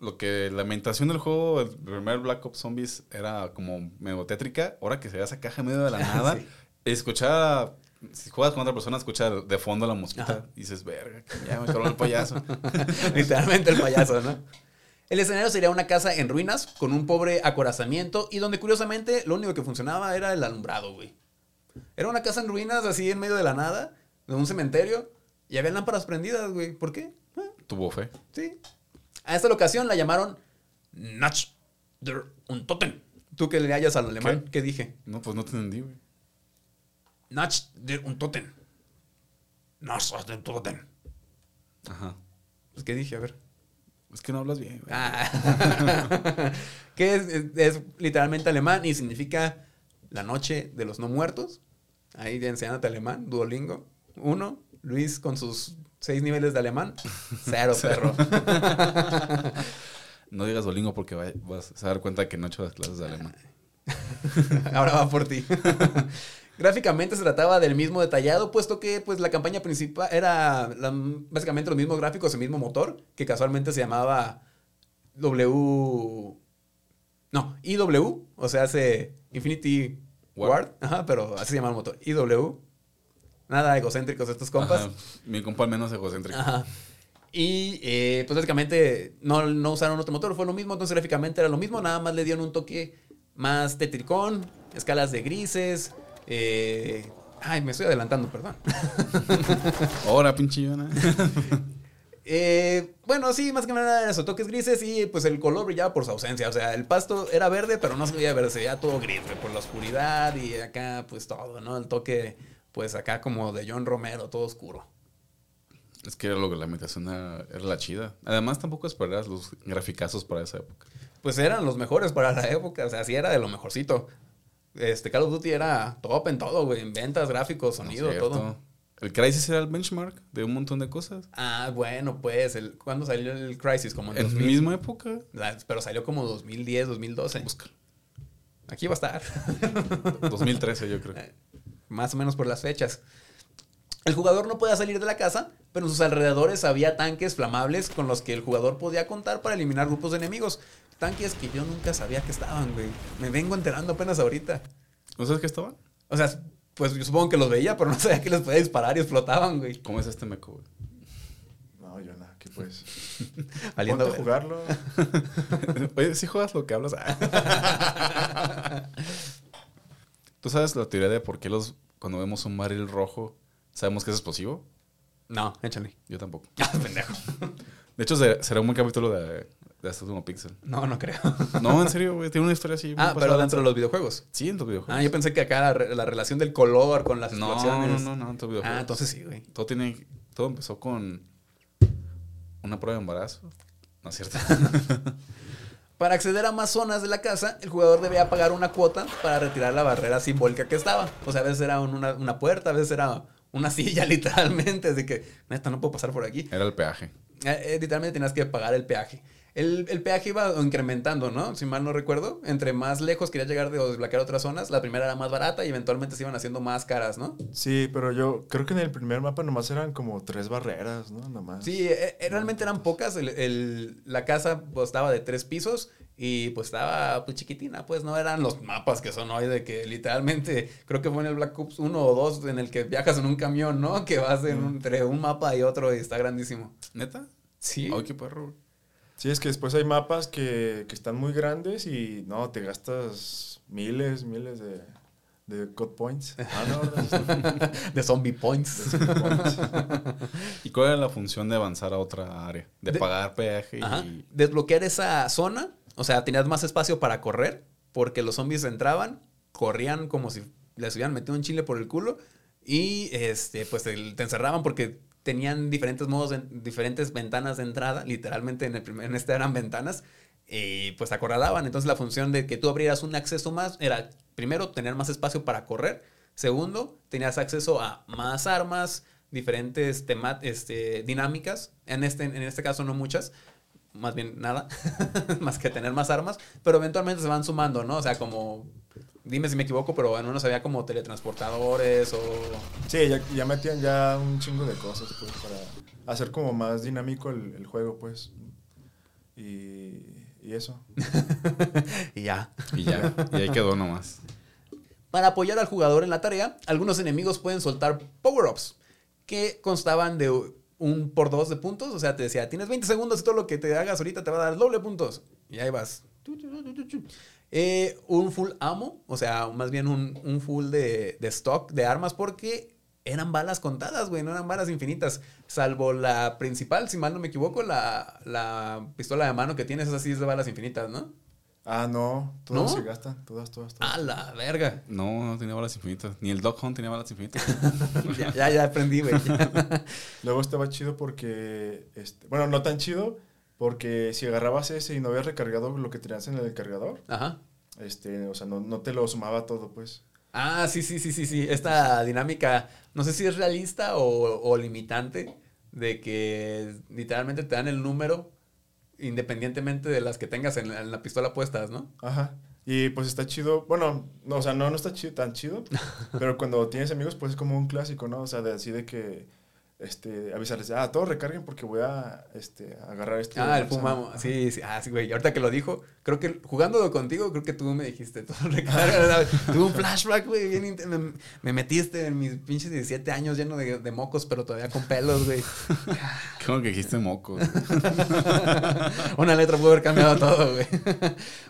lo que la ambientación del juego, el primer Black Ops Zombies, era como medio tétrica. Ahora que se ve esa caja en medio de la nada,
Sí.
escuchar... Si juegas con otra persona, escucha de fondo la mosquita
Ajá.
y dices, verga, ya me coló el payaso.
Literalmente el payaso, ¿no? El escenario sería una casa en ruinas, con un pobre acorazamiento, y donde curiosamente lo único que funcionaba era el alumbrado, güey. Era una casa en ruinas, así en medio de la nada, de un cementerio, y había lámparas prendidas, güey. ¿Por qué? Ah,
Tuvo fe.
sí. A esta locación la llamaron Nach der Untoten. Tú que le hayas al alemán, ¿qué, dije?
No, pues no te entendí, güey.
Nach der Untoten. Nach der Untoten.
Ajá.
Pues, ¿qué dije? A ver.
Es que no hablas bien, güey.
Ah. que es, es- es literalmente alemán y significa la noche de los no muertos. Ahí enseñándote alemán, Duolingo. Uno, Luis con sus seis niveles de alemán. Cero, perro.
No digas Dolingo porque va- vas a dar cuenta que no he hecho las clases de alemán.
Ahora va por ti. Gráficamente se trataba del mismo detallado, puesto que pues, la campaña principal era la- básicamente los mismos gráficos, el mismo motor, que casualmente se llamaba W. No, IW, o sea, hace Infinity
Ward.
Ajá, pero así se llama el motor. IW. Nada egocéntricos estos compas.
Ajá. Mi compa al menos egocéntrico.
Ajá. Y eh, pues básicamente no, no usaron otro motor, fue lo mismo, entonces gráficamente era lo mismo, nada más le dieron un toque más tetricón, escalas de grises. eh, ay, me estoy adelantando, perdón.
Ahora, pinche Yona.
Eh, bueno, sí, más que nada esos toques grises y pues el color brillaba por su ausencia. O sea, el pasto era verde, pero no se veía verde, se veía todo gris, güey, por la oscuridad y acá pues todo, ¿no? El toque, pues acá como de John Romero, todo oscuro.
Es que era lo que la ambientación era, era la chida. Además, tampoco esperabas los graficazos para esa época.
Pues eran los mejores para la época, o sea, sí era de lo mejorcito. Este Call of Duty era top en todo, güey, en ventas, gráficos, sonido, todo.
El Crisis era el benchmark de un montón de cosas.
Ah, bueno, pues, el, ¿cuándo salió el Crisis? Como en,
En
2000.
misma época.
La- Pero salió como 2010, 2012.
Busca.
Aquí va a estar.
2013, yo creo.
más o menos por las fechas. El jugador no podía salir de la casa, pero en sus alrededores había tanques flamables con los que el jugador podía contar para eliminar grupos de enemigos. Tanques que yo nunca sabía que estaban, güey. Me vengo enterando apenas ahorita.
¿No sabes qué estaban?
O sea, pues yo supongo que los veía, pero no sabía que les podía disparar y explotaban, güey.
¿Cómo es este meco, güey?
No, yo nada, ¿qué pues?
Valiendo
a jugarlo.
Oye, si juegas lo que hablas. Ah. ¿Tú sabes la teoría de por qué los cuando vemos un barril rojo ¿Sabemos que es explosivo?
No, échale.
Yo tampoco.
Ah, pendejo.
De hecho, será un buen capítulo de hasta último pixel.
No, no creo.
No, en serio, güey. Tiene una historia así.
Ah, pero
de
dentro de los videojuegos.
Sí, en tu videojuego.
Ah, yo pensé que acá la, re- la relación del color con las
no, no, no, no, en tu videojuego.
Ah, entonces sí, güey.
Todo tiene. Todo empezó con. Una prueba de embarazo. No es cierto.
Para acceder a más zonas de la casa, el jugador debía pagar una cuota para retirar la barrera simbólica que estaba. O sea, a veces era un- una, una puerta, a veces era una silla, literalmente. Así que, neta, no puedo pasar por aquí.
Era el peaje.
Eh, eh, literalmente tenías que pagar el peaje. El, el peaje iba incrementando, ¿no? Si mal no recuerdo. Entre más lejos querías llegar de desbloquear otras zonas, la primera era más barata y eventualmente se iban haciendo más caras, ¿no?
Sí, pero yo creo que en el primer mapa nomás eran como tres barreras, ¿no? Nomás.
Sí, eh, eh, realmente eran pocas. El- el- la casa pues, estaba de tres pisos y pues estaba pues chiquitina, pues no eran los mapas que son hoy de que literalmente creo que fue en el Black Ops 1 o 2 en el que viajas en un camión, ¿no? Que vas en un- entre un mapa y otro y está grandísimo.
¿Neta?
Sí.
Ay, qué perro.
Sí, es que después hay mapas que, que están muy grandes y no, te gastas miles, miles de, de code points. Ah, no,
de zombie points.
De code points.
¿Y cuál era la función de avanzar a otra área? De,
De-
pagar peaje
Ajá.
y.
Desbloquear esa zona, o sea, tenías más espacio para correr, porque los zombies entraban, corrían como si les hubieran metido un chile por el culo, y este, pues te encerraban porque tenían diferentes modos, diferentes ventanas de entrada, literalmente en, el primer, en este eran ventanas, y pues acorralaban. Entonces la función de que tú abrieras un acceso más era, primero, tener más espacio para correr, segundo, tenías acceso a más armas, diferentes este, dinámicas, en este, en este caso no muchas, más bien nada, más que tener más armas, pero eventualmente se van sumando, ¿no? O sea, como, dime si me equivoco, pero en unos había como teletransportadores o...
Sí, ya, ya metían ya un chingo de cosas, pues, para hacer como más dinámico el, el juego, pues. Y, y eso.
y ya.
Y ya. y ahí quedó nomás.
Para apoyar al jugador en la tarea, algunos enemigos pueden soltar power-ups que constaban de un por dos de puntos. O sea, te decía, tienes 20 segundos y todo lo que te hagas ahorita te va a dar doble puntos. Y ahí vas. Eh, un full ammo, o sea, más bien un, un full de, de stock de armas porque eran balas contadas, güey, no eran balas infinitas. Salvo la principal, si mal no me equivoco, la, la pistola de mano que tienes, esa sí es de balas infinitas, ¿no?
Ah, no, todas
¿No?
se gastan, todas, todas, todas.
A la verga.
No, no tenía balas infinitas. Ni el Dog Hunt tenía balas infinitas.
ya, ya, ya aprendí, güey.
Luego estaba chido porque, este, bueno, no tan chido, porque si agarrabas ese y no habías recargado lo que tenías en el cargador,
Ajá.
este, o sea, no, no te lo sumaba todo, pues.
Ah, sí, sí, sí, sí, sí. Esta dinámica, no sé si es realista o, o limitante, de que literalmente te dan el número independientemente de las que tengas en la, en la pistola puestas, ¿no?
Ajá. Y pues está chido, bueno, no, o sea, no, no está chido, tan chido, pero cuando tienes amigos, pues es como un clásico, ¿no? O sea, de así de que, este, avisarles, ah, todos recarguen porque voy a, este, agarrar este.
Ah, el
bolsa".
fumamo.
Ajá.
Sí, sí. Ah, sí, güey. Y ahorita que lo dijo, creo que jugando contigo, creo que tú me dijiste todo recarga. Tuve un flashback, güey. bien me, me metiste en mis pinches 17 años lleno de, de mocos, pero todavía con pelos, güey.
Como que dijiste moco. güey.
Una letra pudo haber cambiado todo, güey.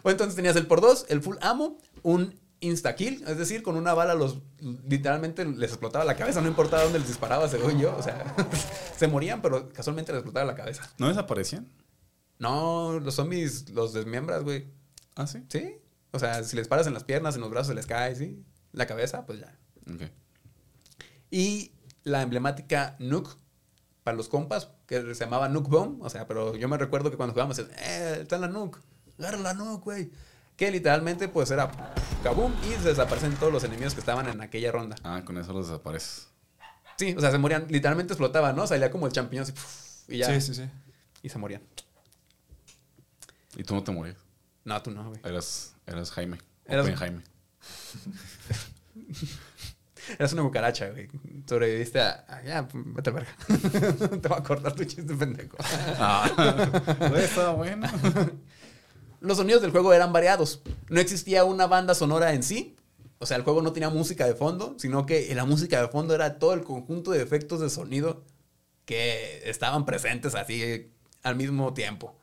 o entonces tenías el por dos, el full ammo, un insta kill, es decir, con una bala los literalmente les explotaba la cabeza, no importaba dónde les disparaba, según yo, o sea, se morían, pero casualmente les explotaba la cabeza.
¿No desaparecían?
No, los zombies los desmiembras, güey.
Ah, sí.
¿Sí? O sea, si les paras en las piernas, en los brazos se les cae, ¿sí? La cabeza, pues ya.
Ok.
Y la emblemática Nuke para los compas, que se llamaba Nuke Bomb. O sea, pero yo me recuerdo que cuando jugábamos, eh, está la Nuke, agarra la Nuke, güey. Que literalmente, pues era kaboom y se desaparecen todos los enemigos que estaban en aquella ronda.
Ah, con eso los desapareces.
Sí, o sea, se morían, literalmente explotaban, ¿no? Salía como el champiñón así, y ya.
Sí, sí, sí.
Y se morían.
Y tú no te morías.
No, tú no, güey.
Eras, eras Jaime.
Eras-
Jaime.
Eras una cucaracha, güey. Sobreviviste a. a- ya, vete a verga. Te voy a cortar tu chiste, pendejo.
Ah, estaba bueno.
Los sonidos del juego eran variados. No existía una banda sonora en sí. O sea, el juego no tenía música de fondo, sino que la música de fondo era todo el conjunto de efectos de sonido que estaban presentes así al mismo tiempo,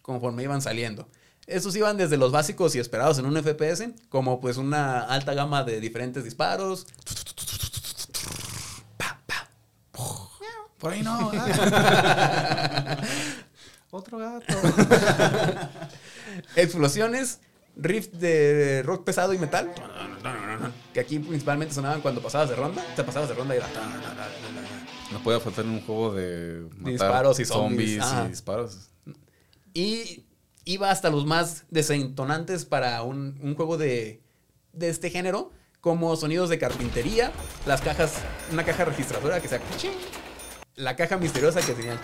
conforme iban saliendo. Estos iban desde los básicos y esperados en un FPS, como pues una alta gama de diferentes disparos. Pa, pa,
Por ahí no. Otro gato.
Explosiones, riff de rock pesado y metal. Que aquí principalmente sonaban cuando pasabas de ronda. Te pasabas de ronda y era.
No puede faltar en un juego de matar
Disparos y zombies.
Y disparos.
Y iba hasta los más desentonantes para un, un juego de, de este género, como sonidos de carpintería, las cajas, una caja registradora que sea ¡ching! la caja misteriosa que tenía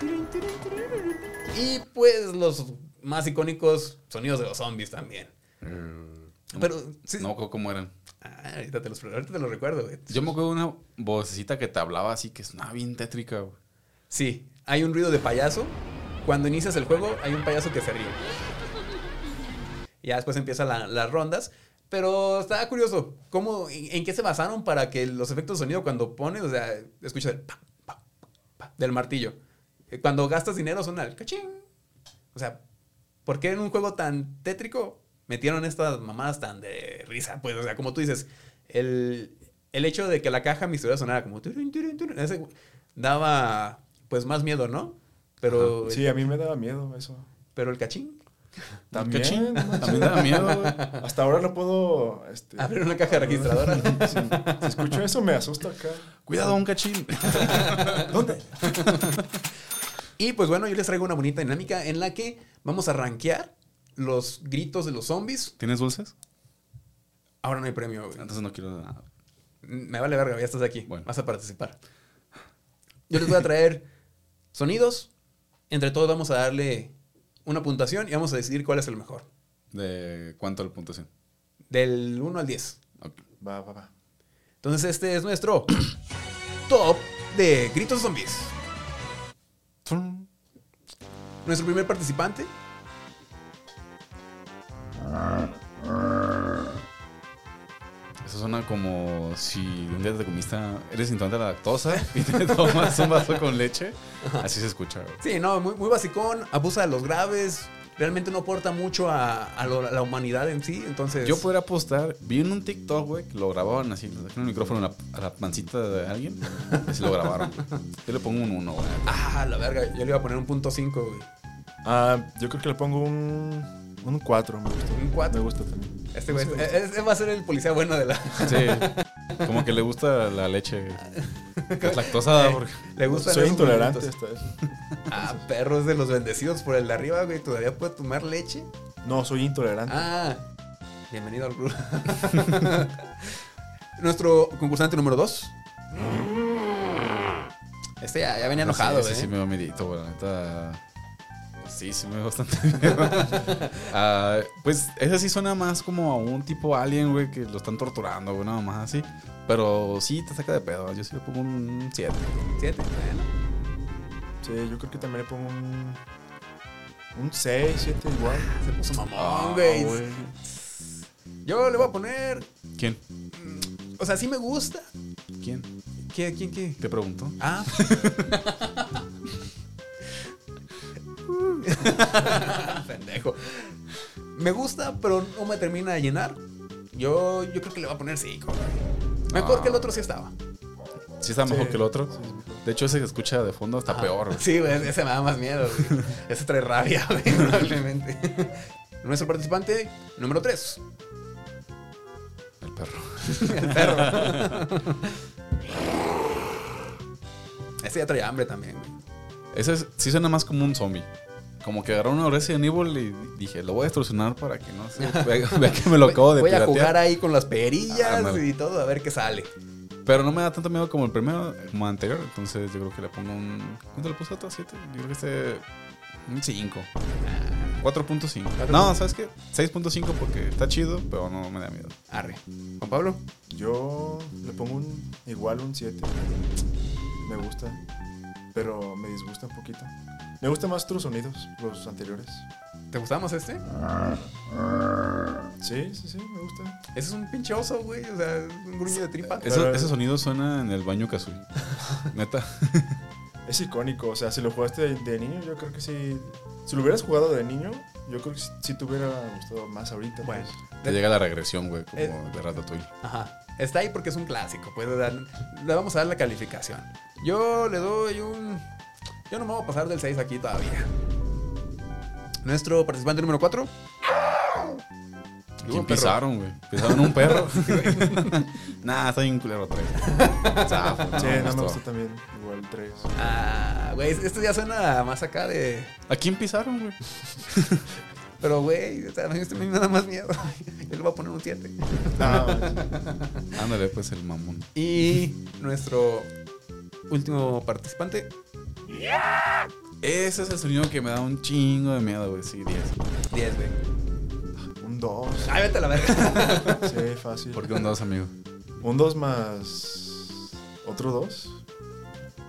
y pues los más icónicos sonidos de los zombies también. Pero sí,
No me cómo eran.
Ah, ahorita te los, ahorita te los recuerdo, güey.
Yo me acuerdo de una vocecita que te hablaba así que sonaba bien tétrica, güey.
Sí, hay un ruido de payaso. Cuando inicias el juego, hay un payaso que se ríe. Y ya después empiezan la- las rondas. Pero está curioso, ¿cómo, en, en qué se basaron para que los efectos de sonido cuando pones, o sea, escuchas el pa, pa, pa del martillo? Eh, Cuando gastas dinero suena el cachín. O sea, ¿por qué en un juego tan tétrico metieron estas mamadas tan de risa? Pues, o sea, como tú dices, el, el hecho de que la caja misteriosa sonara como... turun, turun, turun, ese daba, pues, más miedo, ¿no? Pero,
Sí, a mí me daba miedo eso.
pero el cachín...
También.
Cachín. También da miedo.
Hasta ahora no puedo. Este,
Abrir una caja registradora.
Si, si escucho eso, me asusta acá.
Cuidado, un cachín.
¿Dónde?
Y pues bueno, yo les traigo una bonita dinámica en la que vamos a rankear los gritos de los zombies.
¿Tienes dulces?
Ahora no hay premio, güey.
Entonces no quiero nada.
Me vale verga, ya estás aquí.
Bueno.
Vas a participar. Yo les voy a traer sonidos. Entre todos vamos a darle una puntuación y vamos a decidir cuál es el mejor.
¿De cuánto la puntuación?
Del 1 al 10.
Ok.
Va, va, va.
Entonces este es nuestro top de gritos de zombies. Nuestro primer participante.
Eso suena como si un día te comiste, eres intolerante a la lactosa y te tomas un vaso con leche. Así se escucha. güey.
Sí, no, muy, muy basicón, abusa de los graves, realmente no aporta mucho a, a lo- a la humanidad en sí, entonces...
Yo podría apostar, vi en un TikTok, güey, que lo grababan así, le el micrófono a la, a la pancita de alguien y se lo grabaron. Yo le pongo un 1, güey.
Ah, la verga, yo le iba a poner un punto 5, güey.
Ah, yo creo que le pongo un. Un 4. Me gusta.
Un cuatro.
Me gusta también.
Este güey, es- es- va a ser el policía bueno de la...
Sí, como que le gusta la leche que es lactosa, porque
Le gusta
Soy intolerante hasta eso.
Ah, perros de los bendecidos por el de arriba, güey, todavía puede tomar leche.
No, soy intolerante.
Ah, bienvenido al club. Nuestro concursante número 2. Este ya, ya venía enojado,
sí,
güey.
sí, sí me da medito, güey. La neta. Sí, sí me da bastante miedo. Ah, pues ese sí suena más como a un tipo alien, güey, que lo están torturando, güey, nada más así. Pero sí te saca de pedo. Yo sí le pongo un 7.
Siete, bueno.
Sí, yo creo que también le pongo un. Un 6, 7 igual.
Se puso mamón,
Ah,
güey.
güey.
Yo le voy a poner.
¿Quién?
O sea, sí me gusta.
¿Quién?
¿Qué, ¿Quién qué?
Te pregunto.
Ah. Pendejo. Me gusta, pero no me termina de llenar. Yo, yo creo que le voy a poner 5. Mejor
Ah.
que el otro sí estaba.
Sí está mejor
Sí.
que el otro. De hecho, ese que escucha de fondo está peor, güey.
Sí, güey, ese me da más miedo. güey. Ese trae rabia, probablemente. Nuestro participante número 3.
El perro.
El perro. Ese ya trae hambre también, güey.
Ese es- sí suena más como un zombie. Como que agarró una Resident Evil y dije, lo voy a extorsionar para que no se vea, vea que me lo acabo de
Voy a jugar ahí con las perillas
Ándale.
y todo, a ver qué sale.
Pero no me da tanto miedo como el primero, como el anterior. Entonces yo creo que le pongo un. ¿Cuánto le puse a otro? ¿Siete? Yo creo que este. Un 5. 4.5. No, ¿sabes qué? 6.5 porque está chido, pero no me da miedo.
Arre. Juan Pablo.
Yo le pongo un. Igual un 7. Me gusta. Pero me disgusta un poquito. Me gustan más otros sonidos, los anteriores.
¿Te gustaba más este?
Sí, sí, sí, me gusta.
Ese es un pinche oso, güey. O sea, un gruño de tripa.
Eso- ese sonido suena en el baño Kazooie. Neta.
Es icónico, o sea, si lo jugaste de, de niño, yo creo que sí. Si lo hubieras jugado de niño, yo creo que sí, sí te hubiera gustado más ahorita.
Bueno.
pues.
Te llega la regresión, güey, como
Eh.
de Ratatouille.
Ajá. Está ahí porque es un clásico. Puede dar, le vamos a dar la calificación. Yo le doy un. Yo no me voy a pasar del 6 aquí todavía. Nuestro participante número 4.
¿Quién pisaron, güey? Pisaron un perro. nah, está bien culero otra vez. Zafo,
Sí, no me
gustó.
también. Igual 3.
Ah, güey, esto ya suena más acá de.
¿A quién pisaron, güey?
Pero, güey, o sea, a mí este me da más miedo. Yo le voy a poner un 7.
Ándale, pues el mamón.
Y nuestro último participante.
Ese es el sonido que me da un chingo de miedo, güey. Sí, 10.
10, güey.
Un 2.
Ay, vete a la verga.
Sí, fácil.
¿Por qué un 2, amigo?
Un 2 más. ¿Otro 2?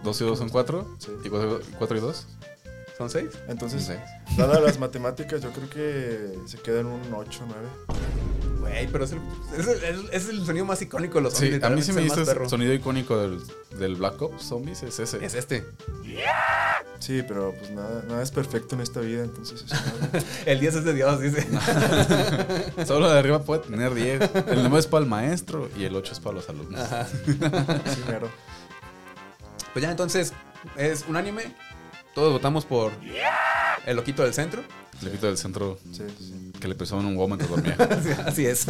2 y 2 son 4.
Sí.
¿Y 4 y 2?
¿Son 6?
Entonces,
Seis.
dadas las matemáticas, yo creo que se queda en un 8, 9.
Güey, pero es el, es, el, es el- es el sonido más icónico de los
Sí,
zombies.
a mí sí me
es el
dice
más
el
perro.
sonido icónico del, del Black Ops Zombies, es ese.
Es este.
Sí, pero pues nada, nada es perfecto en esta vida, entonces eso no-
El 10 es de Dios, dice.
Solo de arriba puede tener 10. El 9 es para el maestro y el 8 es para los alumnos.
Ajá.
sí.
Pues ya entonces es un anime. Todos votamos por el loquito del centro.
Le quito del centro
Sí, sí.
que le pesaban un huevo mientras dormía.
Sí, Así es.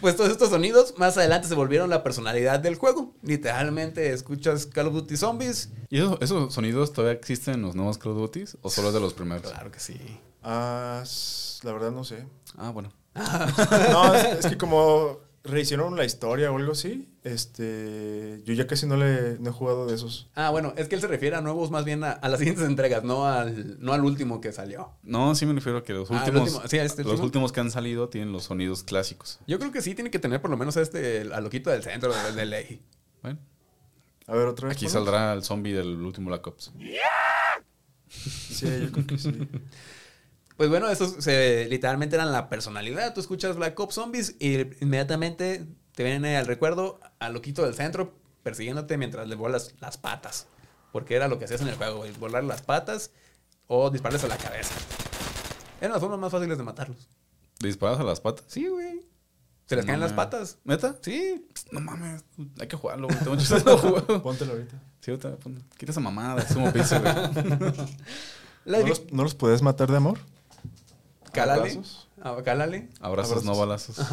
pues todos estos sonidos más adelante se volvieron la personalidad del juego. Literalmente escuchas Call of Duty Zombies.
¿Y eso- esos sonidos todavía existen en los nuevos Call of Duty o solo es de los primeros?
Claro que sí.
Ah, la verdad no sé.
Ah, bueno.
No, es, es que como rehicieron la historia o algo así, este, yo ya casi no le no he jugado de esos.
Ah, bueno, es que él se refiere a nuevos más bien a, a las siguientes entregas, no al, no al último que salió.
No, sí me refiero a que los
Ah,
últimos,
último. Sí, este
los
último.
últimos que han salido tienen los sonidos clásicos.
Yo creo que sí tiene que tener por lo menos a este, al loquito del centro de, de ley.
Bueno,
A ver, otra vez.
aquí saldrá el zombie del último Black Ops.
Sí, yo creo que sí.
Pues bueno, esos se, literalmente eran la personalidad. Tú escuchas Black Ops Zombies y inmediatamente te viene al recuerdo al loquito del centro persiguiéndote mientras le volas las patas. Porque era lo que hacías en el juego, güey, volar las patas o dispararles a la cabeza. Eran las formas más fáciles de matarlos.
¿Le disparas a las patas?
Sí, güey. Se les
No
caen las patas.
¿Neta?
Sí.
No mames, hay que jugarlo, güey. Tengo mucho tiempo juego.
Póntelo ahorita.
Sí, ahorita, quita esa mamada, sumo pizza, güey.
La
¿No los, ¿No los puedes matar de amor?
Cálale.
¿Abrazos?
Ah, Cálale.
Abrazos, no balazos.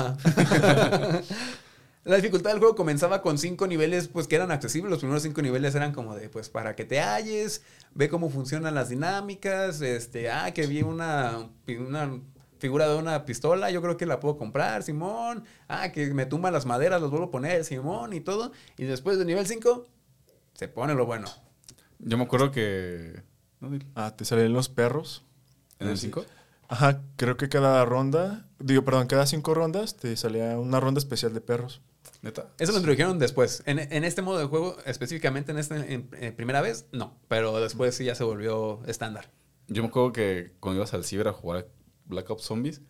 La dificultad del juego comenzaba con cinco niveles, pues que eran accesibles. Los primeros cinco niveles eran como de, pues, para que te halles, ve cómo funcionan las dinámicas, este, ah, que vi una, una figura de una pistola, yo creo que la puedo comprar, Simón. Ah, que me tumban las maderas, las vuelvo a poner, Simón, y todo. Y después del nivel 5, se pone lo bueno.
Yo me acuerdo que.
Ah, te salen los perros.
¿En el 5?
Ajá, creo que cada ronda, digo, perdón, cada cinco rondas te salía una ronda especial de perros.
Neta.
Eso lo introdujeron después. En, en este modo de juego, específicamente en esta en- en primera vez, no. Pero después sí ya se volvió estándar.
Yo me acuerdo que cuando ibas al ciber a jugar Black Ops Zombies,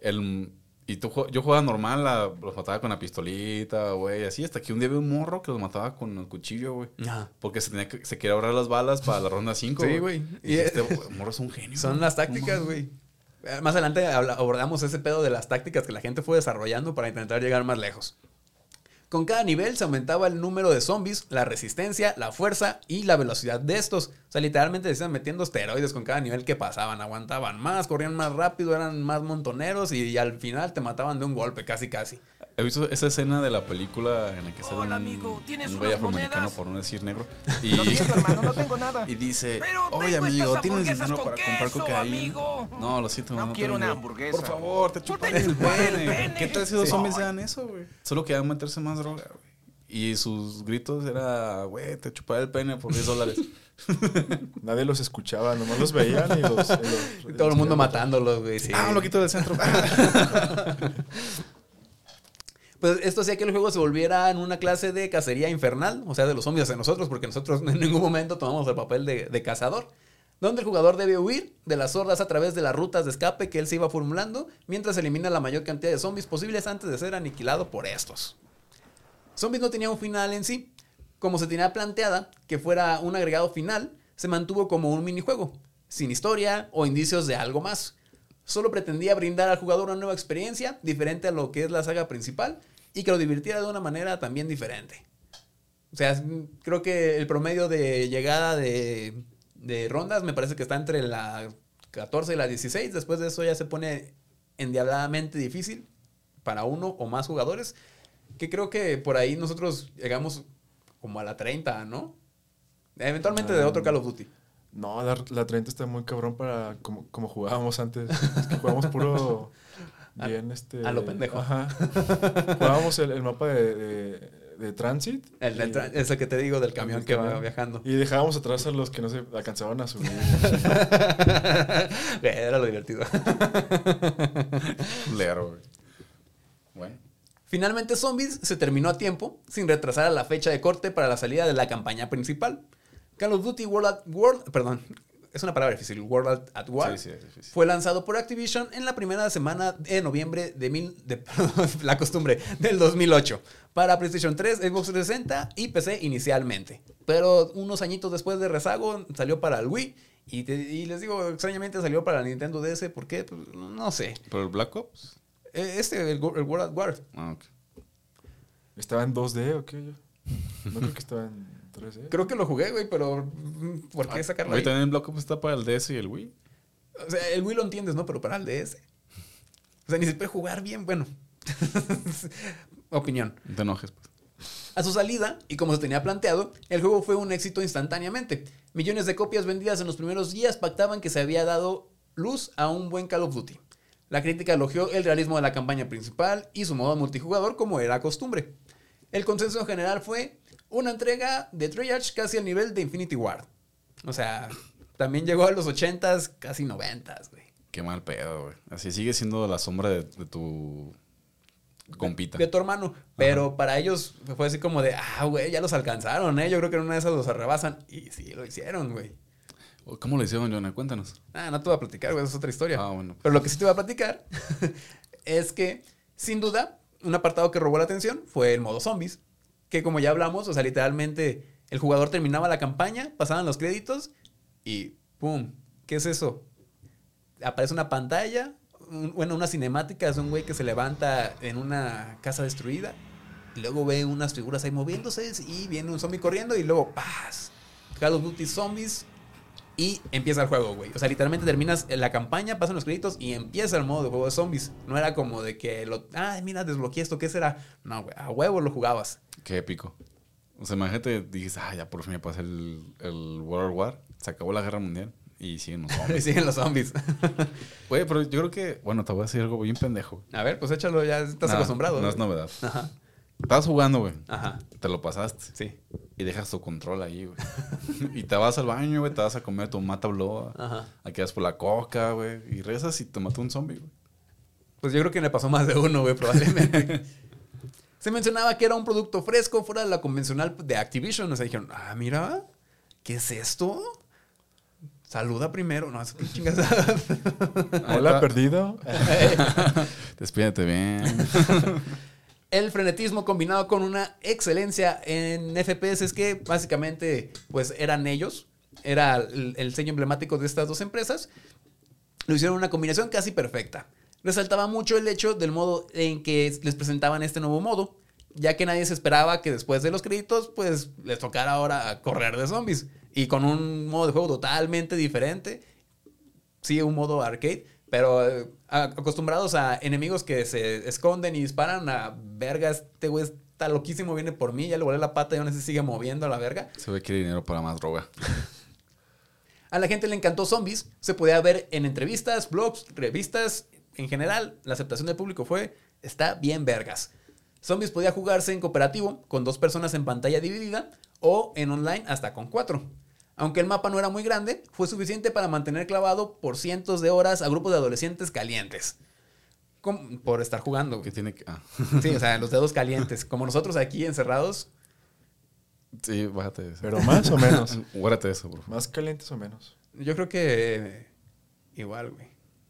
el, y tú, yo jugaba normal, la- los mataba con la pistolita, güey, así, hasta que un día vi un morro que los mataba con el cuchillo, güey.
Ajá.
Porque se, tenía que, se quería ahorrar las balas para la ronda 5.
Sí, güey.
Y
Y-
este morro es un genio.
Son las tácticas, güey. Eh, Más adelante abordamos ese pedo de las tácticas que la gente fue desarrollando para intentar llegar más lejos. Con cada nivel se aumentaba el número de zombies, la resistencia, la fuerza y la velocidad de estos. O sea, literalmente se iban metiendo esteroides con cada nivel que pasaban. Aguantaban más, corrían más rápido, eran más montoneros y al final te mataban de un golpe, casi casi.
He visto esa escena de la película en la que sale
Hola,
un,
amigo, ¿tienes
un güey afroamericano, por no decir negro. Y,
Lo siento, hermano, no tengo nada.
y dice, oye
tengo
amigo, ¿tienes dinero para comprar cocaína?
amigo.
No, lo siento,
No
no
quiero
tengo.
una hamburguesa.
Por favor, te chupan
te
el pene. ¿Qué tal si los
Sí.
hombres hagan eso, güey? Solo querían meterse más droga, güey. Y sus gritos era, güey, te chuparé el pene por 10 dólares.
Nadie los escuchaba, nomás los veían y los... y los-
Y todo el mundo matándolos, güey. sí.
Ah, un loquito del centro.
Pues esto hacía que el juego se volviera en una clase de cacería infernal, o sea, de los zombies hacia nosotros, porque nosotros en ningún momento tomamos el papel de, cazador, donde el jugador debe huir de las hordas a través de las rutas de escape que él se iba formulando, mientras elimina la mayor cantidad de zombies posibles antes de ser aniquilado por estos. Zombies no tenía un final en sí, como se tenía planteada que fuera un agregado final, se mantuvo como un minijuego, sin historia o indicios de algo más. Solo pretendía brindar al jugador una nueva experiencia, diferente a lo que es la saga principal, y que lo divirtiera de una manera también diferente. O sea, creo que el promedio de llegada de, de rondas me parece que está entre la 14 y la 16. Después de eso ya se pone endiabladamente difícil para uno o más jugadores. Que creo que por ahí nosotros llegamos como a la 30, ¿no? Eventualmente de otro Call of Duty.
No, la, la 30 está muy cabrón para como, como jugábamos antes. Es que jugábamos puro
A-
bien este.
a lo pendejo.
Ajá. Jugábamos el, el mapa de, de, de Transit.
El, del tra- es el que te digo del camión que va viajando.
Y dejábamos atrás a los que no se alcanzaban a subir.
Era lo divertido.
Lero, güey. Bueno.
Finalmente Zombies se terminó a tiempo, sin retrasar a la fecha de corte para la salida de la campaña principal. Call of Duty World War, perdón, es una palabra difícil, World at, at War,
Sí, sí, es difícil.
fue lanzado por Activision en la primera semana de noviembre de, mil, de perdón, la costumbre del 2008 para PlayStation 3, Xbox 360 y PC inicialmente. Pero unos añitos después de rezago salió para el Wii y, te- y les digo, extrañamente salió para la Nintendo DS, ¿por qué? Pues, no sé.
¿Pero el Black Ops?
Eh, Este, el, World at War.
Ah, ok.
¿Estaba en 2D o qué? Yo? No creo que estaba en 3D.
Creo que lo jugué, güey, pero mm, ¿por qué sacarlo ahí?
Ahorita también el Black Ops está para el DS y el Wii.
O sea, el Wii lo entiendes, ¿no? Pero para el DS. O sea, ni se puede jugar bien, bueno. Opinión.
No te enojes, pues.
A su salida, y como se tenía planteado, el juego fue un éxito instantáneamente. Millones de copias vendidas en los primeros días pactaban que se había dado luz a un buen Call of Duty. La crítica elogió el realismo de la campaña principal y su modo multijugador como era costumbre. El consenso en general fue una entrega de Treyarch casi al nivel de Infinity Ward. O sea, también llegó a los 80s, casi 90s, güey.
Qué mal pedo, güey. Así sigue siendo la sombra de, de tu compita.
de tu hermano. Pero para ellos fue así como de, ah, güey, ya los alcanzaron, ¿eh? Yo creo que en una de esas los arrebasan. Y sí, lo hicieron, güey.
¿Cómo le hicieron, Jonah? Cuéntanos.
Ah, no te voy a platicar, güey, es otra historia.
Ah, bueno.
Pero lo que sí te voy a platicar es que, sin duda, un apartado que robó la atención fue el modo zombies. Que como ya hablamos, o sea, literalmente el jugador terminaba la campaña, pasaban los créditos y ¡pum! ¿Qué es eso? Aparece una pantalla, bueno, una cinemática, es un güey que se levanta en una casa destruida y luego ve unas figuras ahí moviéndose y viene un zombie corriendo y luego ¡paz! Call of Duty Zombies y empieza el juego, güey. O sea, literalmente terminas la campaña, pasan los créditos y empieza el modo de juego de zombies. No era como de que lo. Ay, mira, desbloqueé esto, ¿qué será? No, güey, a huevo lo jugabas.
Qué épico. O sea, imagínate, dices, ah, ya por fin me pasé el, el World War. Se acabó la guerra mundial. Y siguen los
Y
zombies.
siguen los zombies.
Güey, pero yo creo que, bueno, te voy a decir algo bien pendejo.
a ver, pues échalo, ya estás
Nah,
acostumbrado.
No es novedad.
Ajá,
Estabas jugando, güey.
ajá,
Te lo pasaste.
sí.
Y dejas tu control ahí, güey. y te vas al baño, güey. Te vas a comer tu mata bloa.
Ajá.
Aquí vas por la coca, güey. Y rezas y te mata un zombie, güey.
Pues yo creo que le pasó más de uno, güey, probablemente. Se mencionaba que era un producto fresco fuera de la convencional de Activision. O sea, dijeron, ah, mira, ¿qué es esto? Saluda primero. No, es que chingas.
Hola, perdido.
Despídete bien.
El frenetismo combinado con una excelencia en FPS es que básicamente pues eran ellos, era el, el sello emblemático de estas dos empresas, lo hicieron una combinación casi perfecta. Resaltaba mucho el hecho del modo en que les presentaban este nuevo modo, ya que nadie se esperaba que después de los créditos pues les tocara ahora correr de zombies y con un modo de juego totalmente diferente sí, un modo arcade, pero eh, acostumbrados a enemigos que se esconden y disparan a verga, este güey está loquísimo, viene por mí, ya le volé la pata y aún así sigue moviendo a la verga.
Se ve que hay dinero para más droga.
A la gente le encantó Zombies, se podía ver en entrevistas, blogs, revistas, en general, la aceptación del público fue, está bien vergas. Zombies podía jugarse en cooperativo, con dos personas en pantalla dividida, o en online hasta con cuatro. Aunque el mapa no era muy grande, fue suficiente para mantener clavado por cientos de horas a grupos de adolescentes calientes. Por estar jugando.
Que tiene que. Ah.
Sí, o sea, los dedos calientes. Como nosotros aquí encerrados.
Sí, bájate de eso.
Pero más o menos.
Guárdate de eso, por favor.
¿Más calientes o menos?
Yo creo que igual, güey.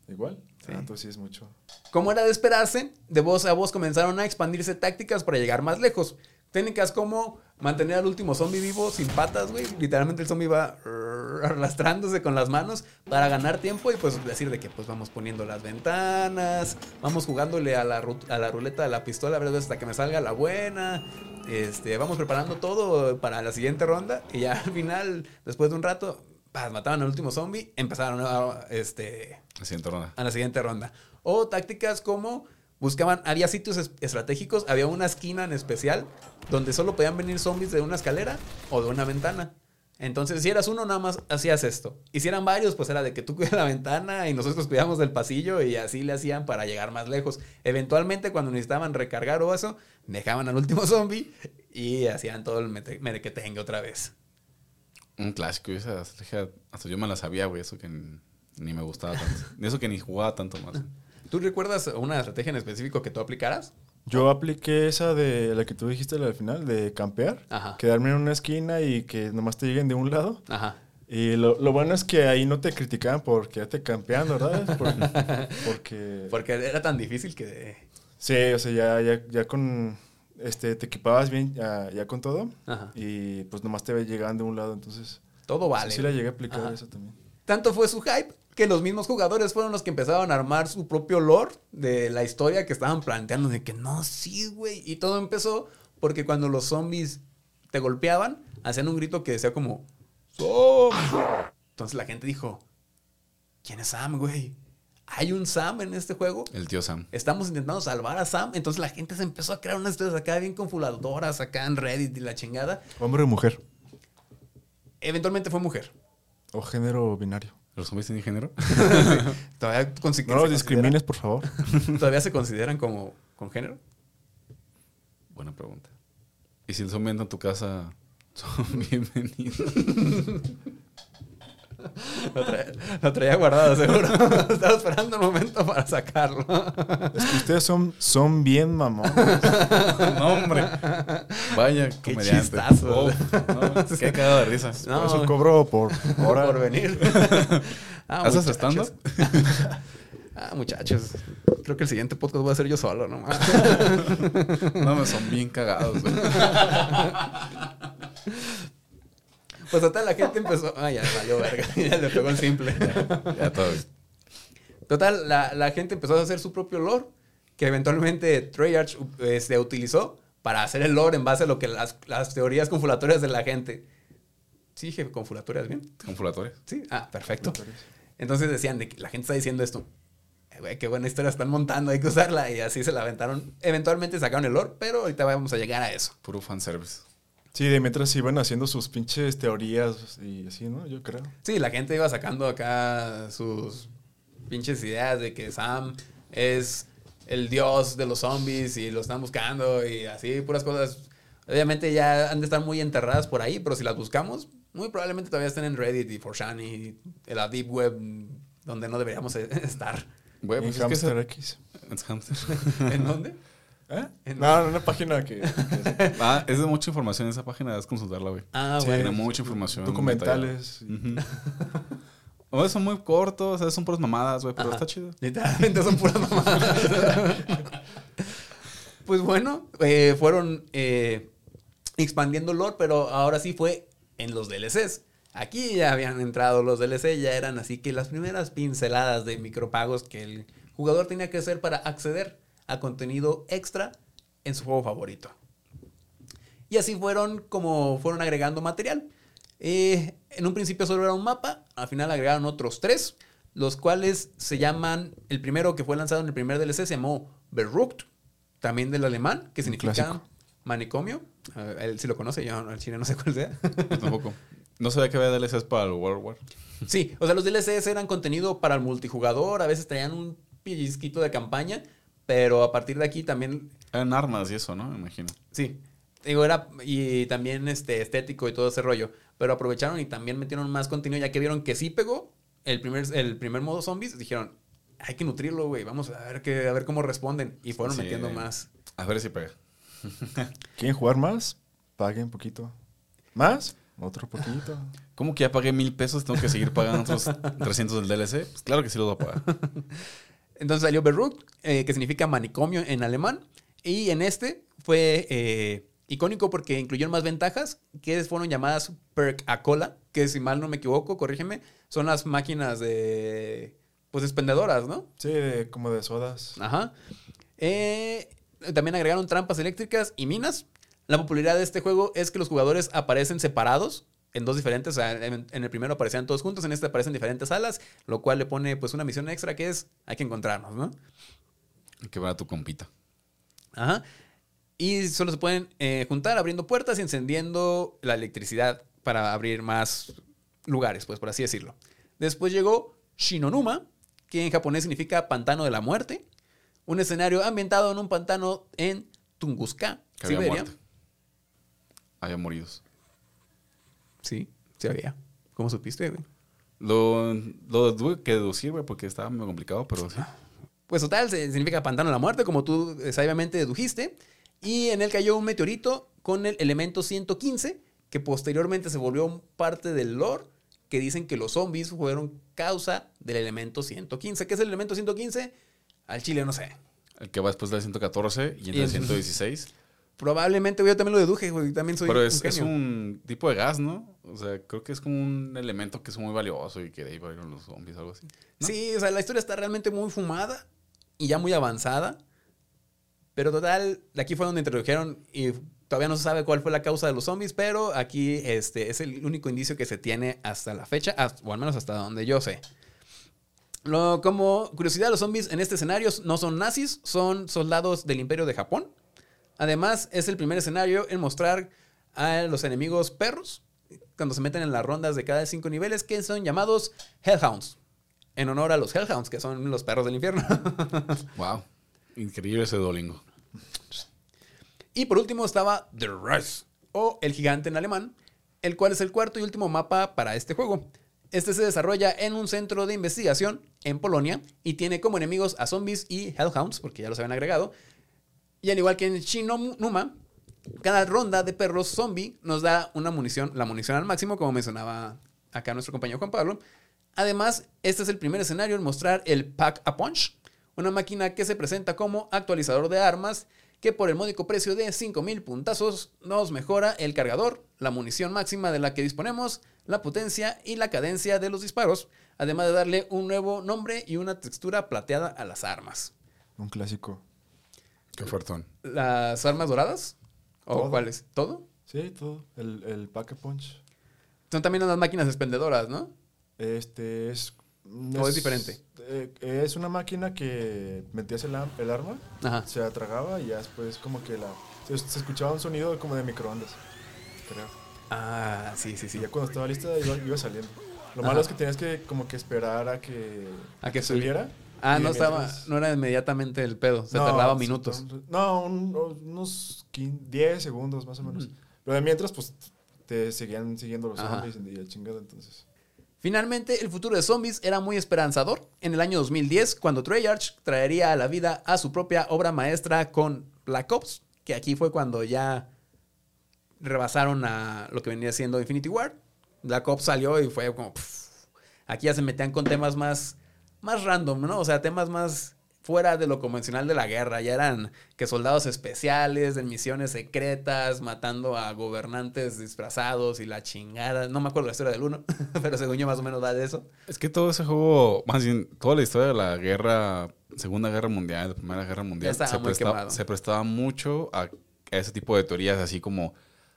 ¿Igual?
Sí.
Ah, entonces sí es mucho.
Como era de esperarse, de voz a voz comenzaron a expandirse tácticas para llegar más lejos. Técnicas como mantener al último zombie vivo sin patas, güey. Literalmente el zombie va... arrastrándose con las manos para ganar tiempo y pues decir de que pues vamos poniendo las ventanas, vamos jugándole a la, a la ruleta de la pistola a ver hasta que me salga la buena. Este, vamos preparando todo para la siguiente ronda y ya al final, después de un rato, paz, mataban al último zombie, empezaron a, este,
La siguiente ronda.
a la siguiente ronda. O tácticas como buscaban, había sitios es- estratégicos, había una esquina en especial donde solo podían venir zombies de una escalera o de una ventana. Entonces, si eras uno, nada más hacías esto. Y si eran varios, pues era de que tú cuidas la ventana y nosotros cuidamos del pasillo y así le hacían para llegar más lejos. Eventualmente, cuando necesitaban recargar o eso, dejaban al último zombie y hacían todo el merequetengue otra vez.
Un clásico. Esa estrategia, hasta yo me la sabía, güey. Eso que ni me gustaba tanto. Eso que ni jugaba tanto más.
¿Tú recuerdas una estrategia en específico que tú aplicaras?
Yo apliqué esa de la que tú dijiste al final, de campear.
Ajá.
Quedarme en una esquina y que nomás te lleguen de un lado.
Ajá.
Y lo, lo bueno es que ahí no te criticaban por quedarte campeando, ¿verdad? Por- porque...
Porque era tan difícil que...
Sí, o sea, ya, ya, ya con... Este, te equipabas bien ya, ya con todo.
Ajá.
Y pues nomás te llegaban de un lado, entonces...
Todo vale.
Sí la llegué a aplicar
Ajá.
eso también.
Tanto fue su hype que los mismos jugadores fueron los que empezaron a armar su propio lore de la historia que estaban planteando de que no, sí, güey. Y todo empezó porque cuando los zombies te golpeaban, hacían un grito que decía como ¡Zombie! Entonces la gente dijo, ¿quién es Sam, güey? ¿Hay un Sam en este juego?
El tío Sam.
Estamos intentando salvar a Sam. Entonces la gente se empezó a crear unas historias acá bien confabuladoras, acá en Reddit y la chingada.
Hombre o mujer.
Eventualmente fue mujer.
O género binario.
¿Los zombies tienen género?
Todavía,
No los discrimines, por favor.
todavía se consideran como con género.
Buena pregunta. ¿Y si el zombie entra en tu casa, son bienvenidos?
Lo traía, lo traía guardado, seguro. Estaba esperando un momento para sacarlo.
Es que ustedes son, son bien mamones.
no, hombre. Vaya,
Qué
comediante.
chistazo.
No, qué cagado de risa.
No,
Por eso cobro por hora.
por venir. Ah,
¿Haces stand-up?
Ah, muchachos. Creo que el siguiente podcast voy a ser yo solo, ¿no?
No, me son bien cagados.
Pues total, la gente empezó. Ah, ya valió verga. Ya le pegó el simple.
Ya todo.
Total, la, la gente empezó a hacer su propio lore, que eventualmente Treyarch eh, se utilizó para hacer el lore en base a lo que las, las teorías confulatorias de la gente. Sí, dije confulatorias, ¿bien?
Confulatorios.
Sí, ah, perfecto. Entonces decían, de que la gente está diciendo esto. Eh, Güey, qué buena historia están montando, hay que usarla. Y así se la aventaron. Eventualmente sacaron el lore, pero ahorita vamos a llegar a eso.
Puro fanservice.
Sí, de mientras iban haciendo sus pinches teorías y así, ¿no? Yo creo.
Sí, la gente iba sacando acá sus pinches ideas de que Sam es el dios de los zombies y lo están buscando y así, puras cosas. Obviamente ya han de estar muy enterradas por ahí, pero si las buscamos, muy probablemente todavía estén en Reddit y 4chan y en la Deep Web, donde no deberíamos estar.
Güey,
En
pues es
X.
Es hamster.
¿En dónde?
¿Eh? No, en una página que... que-
Ah, es de mucha información esa página, es consultarla, güey.
Ah,
Sí.
bueno.
Tiene mucha información.
documentales.
Ujú. A veces son muy cortos, a veces son puras mamadas, güey, pero
Ajá.
está chido.
Literalmente son puras mamadas. pues bueno, eh, fueron eh, expandiendo lore, pero ahora sí fue en los DLCs. Aquí ya habían entrado los DLC, ya eran así que las primeras pinceladas de micropagos que el jugador tenía que hacer para acceder a contenido extra en su juego favorito. Y así fueron como fueron agregando material. Eh, en un principio solo era un mapa, al final agregaron otros tres, los cuales se llaman, el primero que fue lanzado en el primer DLC se llamó Berucht, también del alemán, que significa
clásico.
manicomio. Ver, él sí lo conoce, yo al chile no sé cuál sea.
Yo tampoco. No sabía que había DLCs para el World War.
Sí, o sea, los DLCs eran contenido para el multijugador, a veces traían un pellizquito de campaña, pero a partir de aquí también
Eran armas y eso, ¿no? Me imagino.
Sí. Digo, era y también este estético y todo ese rollo. Pero aprovecharon y también metieron más contenido, ya que vieron que sí pegó el primer, el primer modo zombies. Dijeron, hay que nutrirlo, güey. Vamos a ver, que, a ver cómo responden. Y fueron
Sí.
metiendo más.
A ver si pega.
¿Quieren jugar más? Paguen poquito. ¿Más? Otro poquito.
¿Cómo que ya pagué mil pesos? ¿Tengo que seguir pagando otros 300 del DLC? Pues claro que sí los voy a pagar.
Entonces salió Berruk, eh, que significa manicomio en alemán. Y en este fue eh, icónico porque incluyeron más ventajas que fueron llamadas Perk a cola, que si mal no me equivoco, corrígeme, son las máquinas de pues expendedoras, ¿no?
Sí, de- como de sodas.
Ajá. Eh, también agregaron trampas eléctricas y minas. La popularidad de este juego es que los jugadores aparecen separados en dos diferentes. O sea, en, en el primero aparecían todos juntos, en este aparecen diferentes salas, lo cual le pone pues una misión extra que es hay que encontrarnos, ¿no?
Hay que ver a tu compita.
Ajá. Y solo se pueden eh, juntar abriendo puertas y encendiendo la electricidad para abrir más lugares, pues por así decirlo. Después llegó Shinonuma, que en japonés significa pantano de la muerte. Un escenario ambientado en un pantano en Tunguska,
Que había
Siberia.
Había moridos.
Sí, se había. ¿Cómo supiste, güey?
Lo, lo tuve que deducir, güey, porque estaba muy complicado, pero sí.
Pues total, significa pantano de la muerte, como tú eh, sabiamente dedujiste. Y en él cayó un meteorito con el elemento 115, que posteriormente se volvió parte del lore, que dicen que los zombies fueron causa del elemento 115. ¿Qué es el elemento 115? Al chile no sé.
El que va después del 114 y el
el-
116.
Probablemente yo también lo deduje, güey. También soy
Pero
un
es, es
genio.
un tipo de gas, ¿no? O sea, creo que es como un elemento que es muy valioso y que de ahí van los zombies, algo así. ¿no?
Sí, o sea, la historia está realmente muy fumada y ya muy avanzada. Pero total, aquí fue donde introdujeron y todavía no se sabe cuál fue la causa de los zombies, pero aquí este, es el único indicio que se tiene hasta la fecha, o al menos hasta donde yo sé. Lo, como curiosidad, los zombies en este escenario no son nazis, son soldados del Imperio de Japón. Además, es el primer escenario en mostrar a los enemigos perros cuando se meten en las rondas de cada cinco niveles, que son llamados Hellhounds, en honor a los Hellhounds, que son los perros del infierno.
Wow. Increíble ese Duolingo.
y por último estaba The Rise, o El Gigante en alemán, el cual es el cuarto y último mapa para este juego. Este se desarrolla en un centro de investigación en Polonia y tiene como enemigos a zombies y Hellhounds, porque ya los habían agregado. Y al igual que en Shinonuma, cada ronda de perros zombie nos da una munición, la munición al máximo, como mencionaba acá nuestro compañero Juan Pablo. Además, este es el primer escenario en mostrar el Pack a Punch, una máquina que se presenta como actualizador de armas que por el módico precio de 5000 puntazos nos mejora el cargador, la munición máxima de la que disponemos, la potencia y la cadencia de los disparos, además de darle un nuevo nombre y una textura plateada a las armas.
Un clásico.
Qué fuertón.
¿Las armas doradas? ¿O
Todo.
cuáles? ¿Todo?
Sí, todo. El, el Pack a Punch.
Son también unas máquinas expendedoras, ¿no?
Este es.
¿O es diferente?
eh, es una máquina que metías el, el arma,
Ajá.
se atragaba y ya después, como que la. Se, se escuchaba un sonido como de microondas. Creo.
Ah, sí, sí,
Y
sí.
ya cuando estaba lista iba, iba saliendo. Lo
Ajá.
malo es que tenías que como que esperar a que,
A que
saliera.
Ah, no estaba, no era inmediatamente el pedo, se
No,
tardaba minutos.
No, un- unos 15, 10 segundos más o menos. Pero de mientras, pues te seguían siguiendo los
Ajá.
zombies y la chingada, entonces.
Finalmente, el futuro de zombies era muy esperanzador en el año 2010, cuando Treyarch traería a la vida a su propia obra maestra con Black Ops, que aquí fue cuando ya rebasaron a lo que venía siendo Infinity War. Black Ops salió y fue como... pff, aquí ya se metían con temas más, más random, ¿no? O sea, temas más fuera de lo convencional de la guerra. Ya eran que soldados especiales, de misiones secretas, matando a gobernantes disfrazados y la chingada. No me acuerdo la historia del uno, pero según yo más o menos va de eso.
Es que todo ese juego, más bien, toda la historia de la guerra, Segunda Guerra Mundial, la Primera Guerra Mundial, se
quemado.
se prestaba mucho a, a ese tipo de teorías, así como,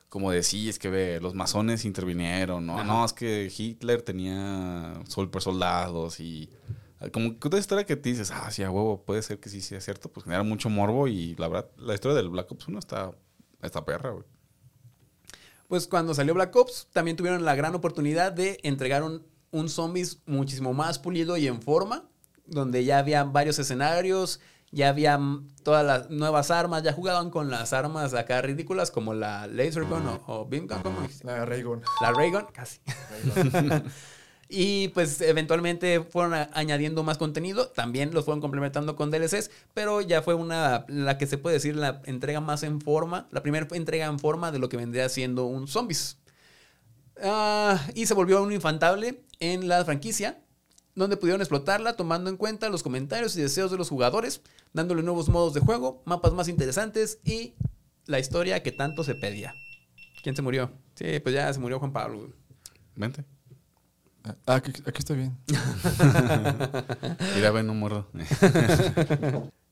como de sí, es que ve, los masones intervinieron, ¿no?
Ajá.
No, es que Hitler tenía super soldados y como que otra historia que te dices, ah, sí, a huevo, puede ser que sí sea cierto, pues genera mucho morbo y la verdad, la historia del Black Ops 1 está, está perra, güey.
Pues cuando salió Black Ops, también tuvieron la gran oportunidad de entregar un, un zombies muchísimo más pulido y en forma, donde ya había varios escenarios, ya había todas las nuevas armas, ya jugaban con las armas acá ridículas como la Laser Gun o, o Beam Gun, ¿cómo dijiste?
La Raygun.
La Raygun, casi. y pues eventualmente fueron añadiendo más contenido, también los fueron complementando con DLCs, pero ya fue una, la que se puede decir, la entrega más en forma, la primera entrega en forma de lo que vendría siendo un zombies. Ah, y se volvió un infantable en la franquicia, donde pudieron explotarla tomando en cuenta los comentarios y deseos de los jugadores, dándole nuevos modos de juego, mapas más interesantes y la historia que tanto se pedía. ¿Quién se murió? Sí, pues ya se murió Juan Pablo.
Vente.
Ah, aquí, aquí estoy bien.
Mira, ven, no muerdo.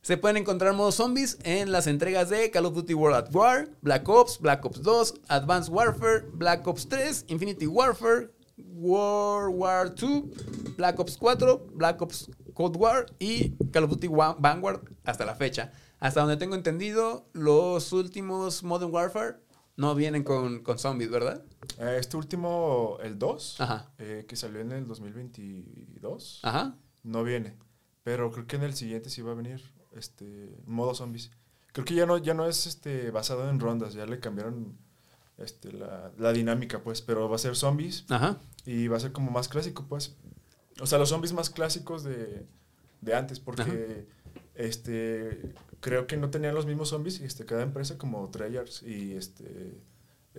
Se pueden encontrar modos zombies en las entregas de Call of Duty World at War, Black Ops, Black Ops 2, Advanced Warfare, Black Ops 3, Infinity Warfare, World War 2, Black Ops 4, Black Ops Cold War y Call of Duty Vanguard hasta la fecha. Hasta donde tengo entendido, los últimos Modern Warfare no vienen con, con zombies, ¿verdad?
Eh, Este último, el 2,
Ajá.
eh, que salió en el 2022,
Ajá.
no viene. Pero creo que en el siguiente sí va a venir este modo zombies. Creo que ya no, ya no es este basado en rondas, ya le cambiaron este, la, la dinámica, pues, pero va a ser zombies
Ajá.
y va a ser como más clásico, pues. O sea, los zombies más clásicos de, de antes, porque este creo que no tenían los mismos zombies este, cada empresa como Treyarch y este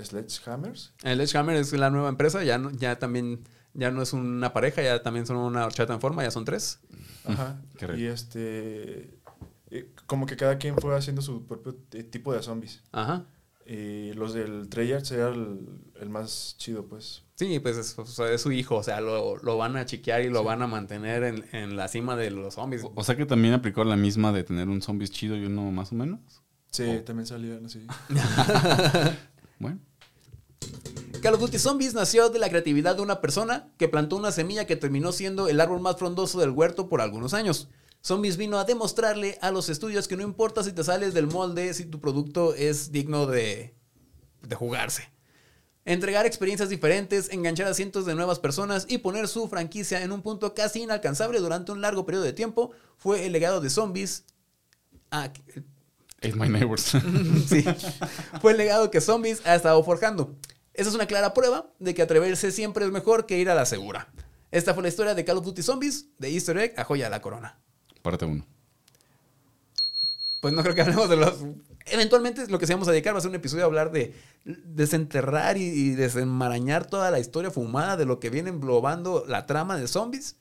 Sledgehammers.
El Edgehammer es la nueva empresa, ya, no- ya también ya no es una pareja, ya también son una horchata en forma, ya son tres.
Ajá. Y este eh, como que cada quien fue haciendo su propio tipo de zombies.
Ajá.
Y los del Treyarch era el, el más chido, pues.
Sí, pues es, o sea, es su hijo, o sea, lo, lo van a chiquear y lo van a mantener en, en la cima de los zombies.
O sea que también aplicó la misma de tener un zombies chido y uno más o menos.
Sí, también salían así.
Bueno.
Call of Duty Zombies nació de la creatividad de una persona que plantó una semilla que terminó siendo el árbol más frondoso del huerto por algunos años. Zombies vino a demostrarle a los estudios que no importa si te sales del molde, si tu producto es digno de, de jugarse. Entregar experiencias diferentes, enganchar a cientos de nuevas personas y poner su franquicia en un punto casi inalcanzable durante un largo periodo de tiempo fue el legado de Zombies. Ah,
Ate my neighbors.
sí. Fue el legado que Zombies ha estado forjando. Esa es una clara prueba de que atreverse siempre es mejor que ir a la segura. Esta fue la historia de Call of Duty Zombies, de Easter Egg a Joya de la Corona.
Parte uno.
Pues no creo que hablemos de los... Eventualmente lo que se vamos a dedicar va a ser un episodio a hablar de desenterrar y, y desenmarañar toda la historia fumada de lo que viene englobando la trama de Zombies.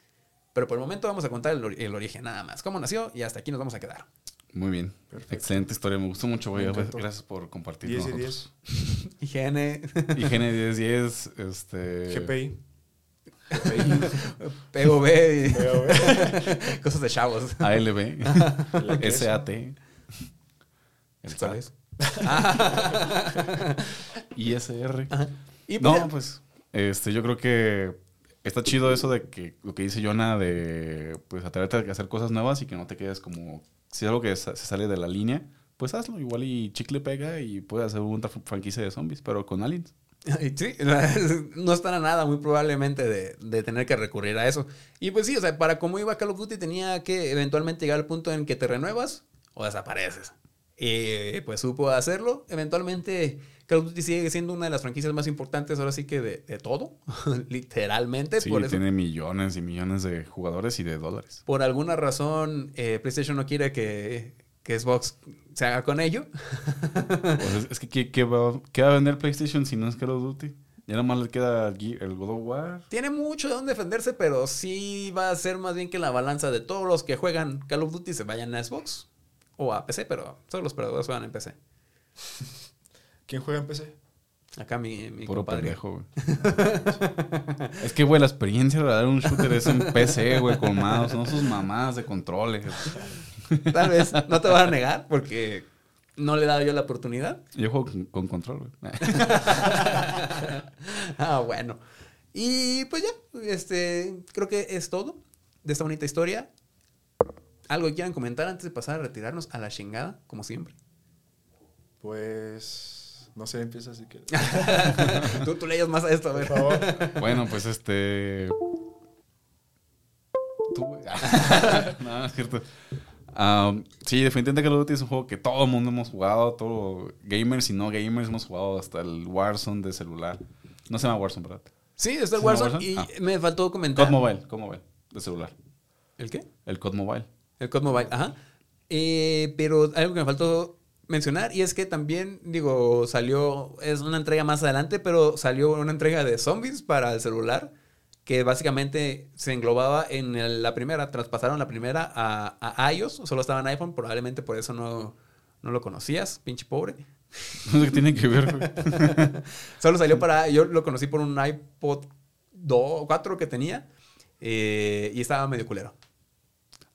Pero por el momento vamos a contar el, ori- el origen nada más. Cómo nació y hasta aquí nos vamos a quedar.
Muy bien. Excelente historia. Me gustó mucho, güey. Gracias por compartir
10
con
y
nosotros.
10.
Higiene,
Higiene 1010, este...
GPI.
POV cosas de chavos.
ALB. SAT. El
¿Cuál es?
ISR.
Y pues
No, pues, este, yo creo que está chido eso de que lo que dice Jonah de, pues, atreverte a hacer cosas nuevas y que no te quedes como, si es algo que se sale de la línea, pues hazlo, igual y chicle pega y puedes hacer una fr- franquicia de zombies, pero con aliens.
Sí, no están a nada muy probablemente de, de tener que recurrir a eso. Y pues sí, o sea, para como iba Call of Duty tenía que eventualmente llegar al punto en que te renuevas o desapareces. Y pues supo hacerlo. Eventualmente Call of Duty sigue siendo una de las franquicias más importantes ahora sí que de, de todo, literalmente.
Sí,
por, eso,
tiene millones y millones de jugadores y de dólares.
por alguna razón eh, PlayStation no quiere que, que Xbox se haga con ello.
Pues es, es que ¿qué, qué va, qué va a vender PlayStation si no es Call of Duty? Ya nada más le queda el God of War.
Tiene mucho de dónde defenderse, pero sí va a ser más bien que la balanza de todos los que juegan Call of Duty se vayan a Xbox o a PC, pero todos los perdedores juegan en PC.
¿Quién juega en PC?
Acá mi, mi
Puro
compadre.
pendejo, güey. es que, güey, la experiencia de dar un shooter es en PC, güey, con mouse, no sus mamadas de controles.
Tal vez no te van a negar porque no le he dado yo la oportunidad.
Yo juego con, con control, güey.
ah, bueno. Y pues ya, este, creo que es todo de esta bonita historia. ¿Algo que quieran comentar antes de pasar a retirarnos a la chingada, como siempre?
Pues. No sé, empieza así que.
tú, tú leías más a esto, a ver.
Por favor.
Bueno, pues este. Tú, güey. no, no es cierto. Um, sí, definitivamente Call of Duty es un juego que todo el mundo hemos jugado, todo gamers y no gamers hemos jugado hasta el Warzone de celular. No se llama Warzone, ¿verdad?
Sí, está el
¿Se llama
Warzone
Warzone?
y
Ah.
me faltó comentar.
COD Mobile, COD Mobile, de celular.
¿El qué?
El COD Mobile.
El COD Mobile, ajá. Eh, pero algo que me faltó mencionar y es que también, digo, salió, es una entrega más adelante, pero salió una entrega de zombies para el celular que básicamente se englobaba en el- la primera, traspasaron la primera a, a iOS, solo estaba en iPhone, probablemente por eso no, no lo conocías, pinche pobre.
No sé qué tiene que ver.
Solo salió para. Yo lo conocí por un iPod 2, 4 que tenía. eh, y estaba medio culero.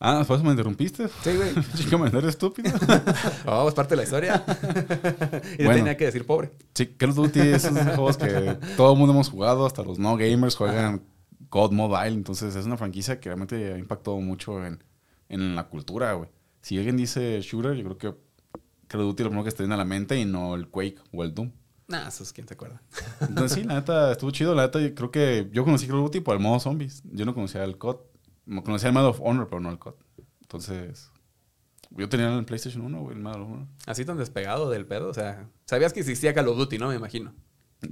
Ah, por eso me interrumpiste.
Sí, güey.
Chica, me eres estúpido.
Oh, es parte de la historia. y
Bueno.
tenía que decir pobre.
Sí, Call of Duty es esos juegos que todo el mundo hemos jugado, hasta los no gamers juegan COD Mobile, entonces es una franquicia que realmente ha impactado mucho en, en la cultura, güey. Si alguien dice shooter, yo creo que Call of Duty es lo primero que se te viene a la mente y no el Quake o el Doom.
Nah, eso es quién se acuerda.
Entonces sí, la neta estuvo chido, la neta yo creo que yo conocí Call of Duty por el modo zombies, yo no conocía el COD, Me conocía el Medal of Honor, pero no el COD. Entonces, yo tenía el PlayStation 1, güey, el Medal of Honor.
Así tan despegado del pedo. O sea, sabías que existía Call of Duty, ¿no? Me imagino.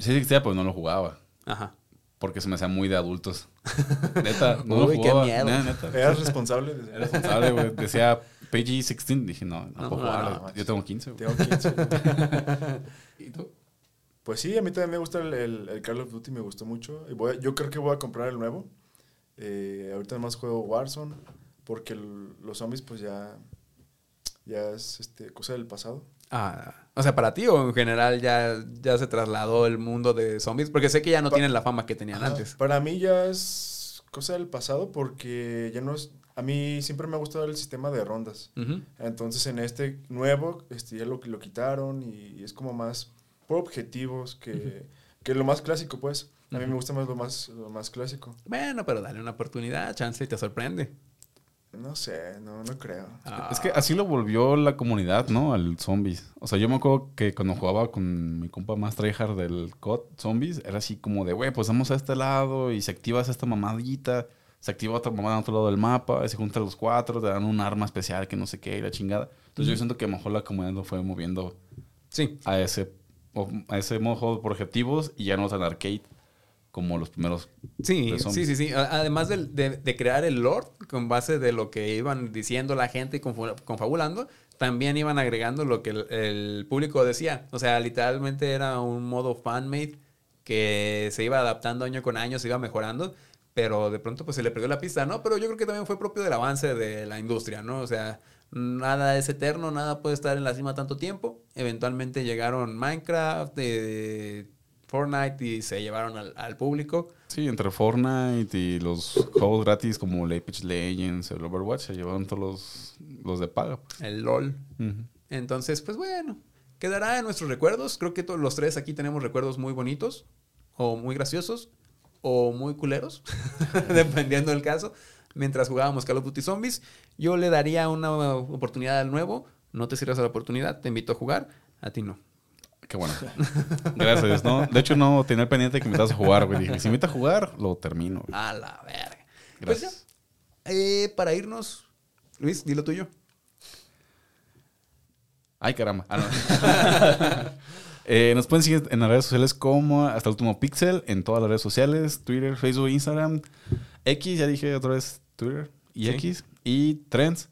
Sí existía, pues no lo jugaba.
Ajá.
Porque se me hacía muy de adultos. Neta, no
Uy,
lo
qué miedo.
Neta, neta.
Eras responsable.
Era responsable, güey. Decía PG-16. Dije, no, no,
No,
puedo
no,
jugar.
no,
Yo tengo 15, güey.
Tengo 15.
¿Y tú?
Pues sí, a mí también me gusta el, el, el Call of Duty, me gustó mucho. Y voy a- yo creo que voy a comprar el nuevo. Eh, ahorita más juego Warzone, porque el- los zombies pues ya, ya es este, cosa del pasado.
Ah, o sea, para ti o en general ya, ya se trasladó el mundo de zombies. Porque sé que ya no
Pa-
tienen la fama que tenían antes.
Para mí ya es cosa del pasado porque ya no es... A mí siempre me ha gustado el sistema de rondas. Entonces en este nuevo este, ya lo, lo quitaron y, es como más por objetivos que, que lo más clásico pues. A mí me gusta más lo más, lo más clásico.
Bueno, pero dale una oportunidad, chance y te sorprende.
No sé, no, no creo.
Ah,
Es que así lo volvió la comunidad, ¿no? Al zombies. O sea, yo me acuerdo que cuando jugaba con mi compa más tryhard del COD Zombies, era así como de, güey, pues vamos a este lado y se activa esta mamadita, se activa otra mamada en otro lado del mapa, y se juntan los cuatro, te dan un arma especial que no sé qué, y la chingada. Entonces yo siento que a lo mejor la comunidad lo fue moviendo
Sí.
a ese, a ese modo de juego por objetivos y ya no tan arcade como los primeros.
Sí, sí, sí, Además de, de crear el lore con base de lo que iban diciendo la gente y confabulando, también iban agregando lo que el, el público decía. O sea, literalmente era un modo fan-made que se iba adaptando año con año, se iba mejorando, pero de pronto pues se le perdió la pista, ¿no? Pero yo creo que también fue propio del avance de la industria, ¿no? O sea, nada es eterno, nada puede estar en la cima tanto tiempo. Eventualmente llegaron Minecraft, eh, Fortnite y se llevaron al, al público.
Sí, entre Fortnite y los juegos gratis como Apex Legends, el Overwatch, se llevaron todos los, los de paga. pues.
el LOL. Entonces, pues bueno, quedará en nuestros recuerdos. Creo que todos los tres aquí tenemos recuerdos muy bonitos, o muy graciosos, o muy culeros, dependiendo del caso. Mientras jugábamos Call of Duty Zombies, yo le daría una oportunidad al nuevo. No te cierres a la oportunidad, te invito a jugar. A ti no.
Qué bueno. Gracias, ¿no? De hecho, no tenía el pendiente que me invitas a jugar, güey. Dije, si me invitas a jugar, lo termino. güey.
A la verga. Pues ya,
Gracias.
eh, para irnos, Luis, dilo tuyo.
Ay, caramba. Ah, no. Eh, nos pueden seguir en las redes sociales como Hasta el Último Pixel, en todas las redes sociales, Twitter, Facebook, Instagram, X, ya dije otra vez Twitter y
Sí.
X, y Trends.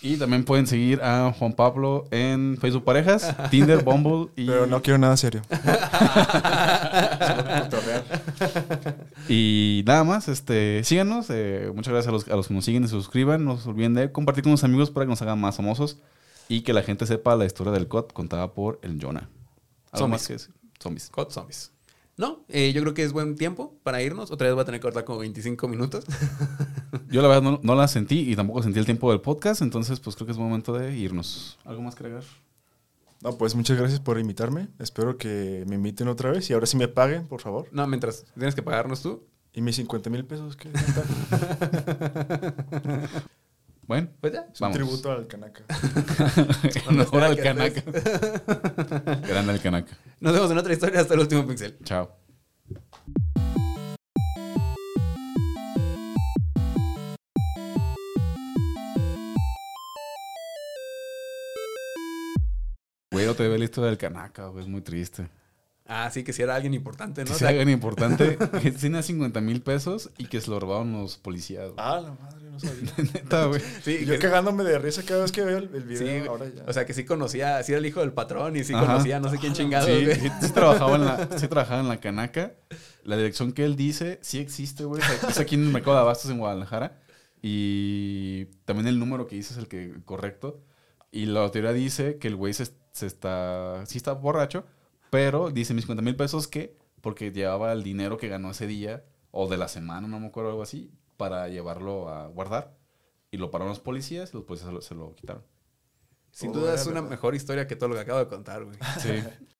Y también pueden seguir a Juan Pablo en Facebook Parejas, Tinder, Bumble y,
Pero no quiero nada serio.
Y nada más. Este, síganos. eh, muchas gracias a los, a los que nos siguen y se suscriban. No se olviden de compartir con los amigos para que nos hagan más famosos y que la gente sepa la historia del COD contada por el Jonah. ¿Algo
Zombies.
más que decir? Zombies.
COD Zombies. No, eh, yo creo que es buen tiempo para irnos. Otra vez voy a tener que cortar como 25 minutos.
Yo la verdad no, no la sentí y tampoco sentí el tiempo del podcast, entonces pues creo que es momento de irnos. ¿Algo más que agregar?
No, pues muchas gracias por invitarme. Espero que me inviten otra vez y ahora sí me paguen, por favor.
No, mientras tienes que pagarnos tú.
¿Y mis 50 mil pesos qué?
Bueno,
Pues ya.
Es un
Vamos.
tributo al
no,
espera
al canaca. Grande el canaca.
Nos vemos en otra historia hasta el último pixel.
Chao. Güey, no te ve la historia del canaca, güey, es muy triste.
Ah, sí, que si era alguien importante, ¿no?
Que sea
sea,
alguien importante que tenía 50 mil pesos y que se lo robaron los policías. güey.
Ah, la madre, no sabía.
Neta, güey.
sí,
Yo
que-
cagándome de risa cada vez que veo el, el
sí,
video.
güey.
ahora ya.
O sea, que sí conocía, sí era el hijo del patrón y sí
Ajá.
conocía a no sé quién chingado,
Sí,
güey.
sí, sí trabajaba en la, sí trabajaba en la canaca. La dirección que él dice sí existe, güey. Es aquí en el mercado de abastos en Guadalajara. Y también el número que dice es el que correcto. Y la teoría dice que el güey se, se está, sí está borracho, pero dice mis 50 mil pesos que, porque llevaba el dinero que ganó ese día, o de la semana, no me acuerdo, algo así, para llevarlo a guardar. Y lo pararon los policías y los policías se lo, se lo quitaron.
Sin
Oh,
duda es
era
una
verdad.
mejor historia que todo lo que acabo de contar, güey.
Sí.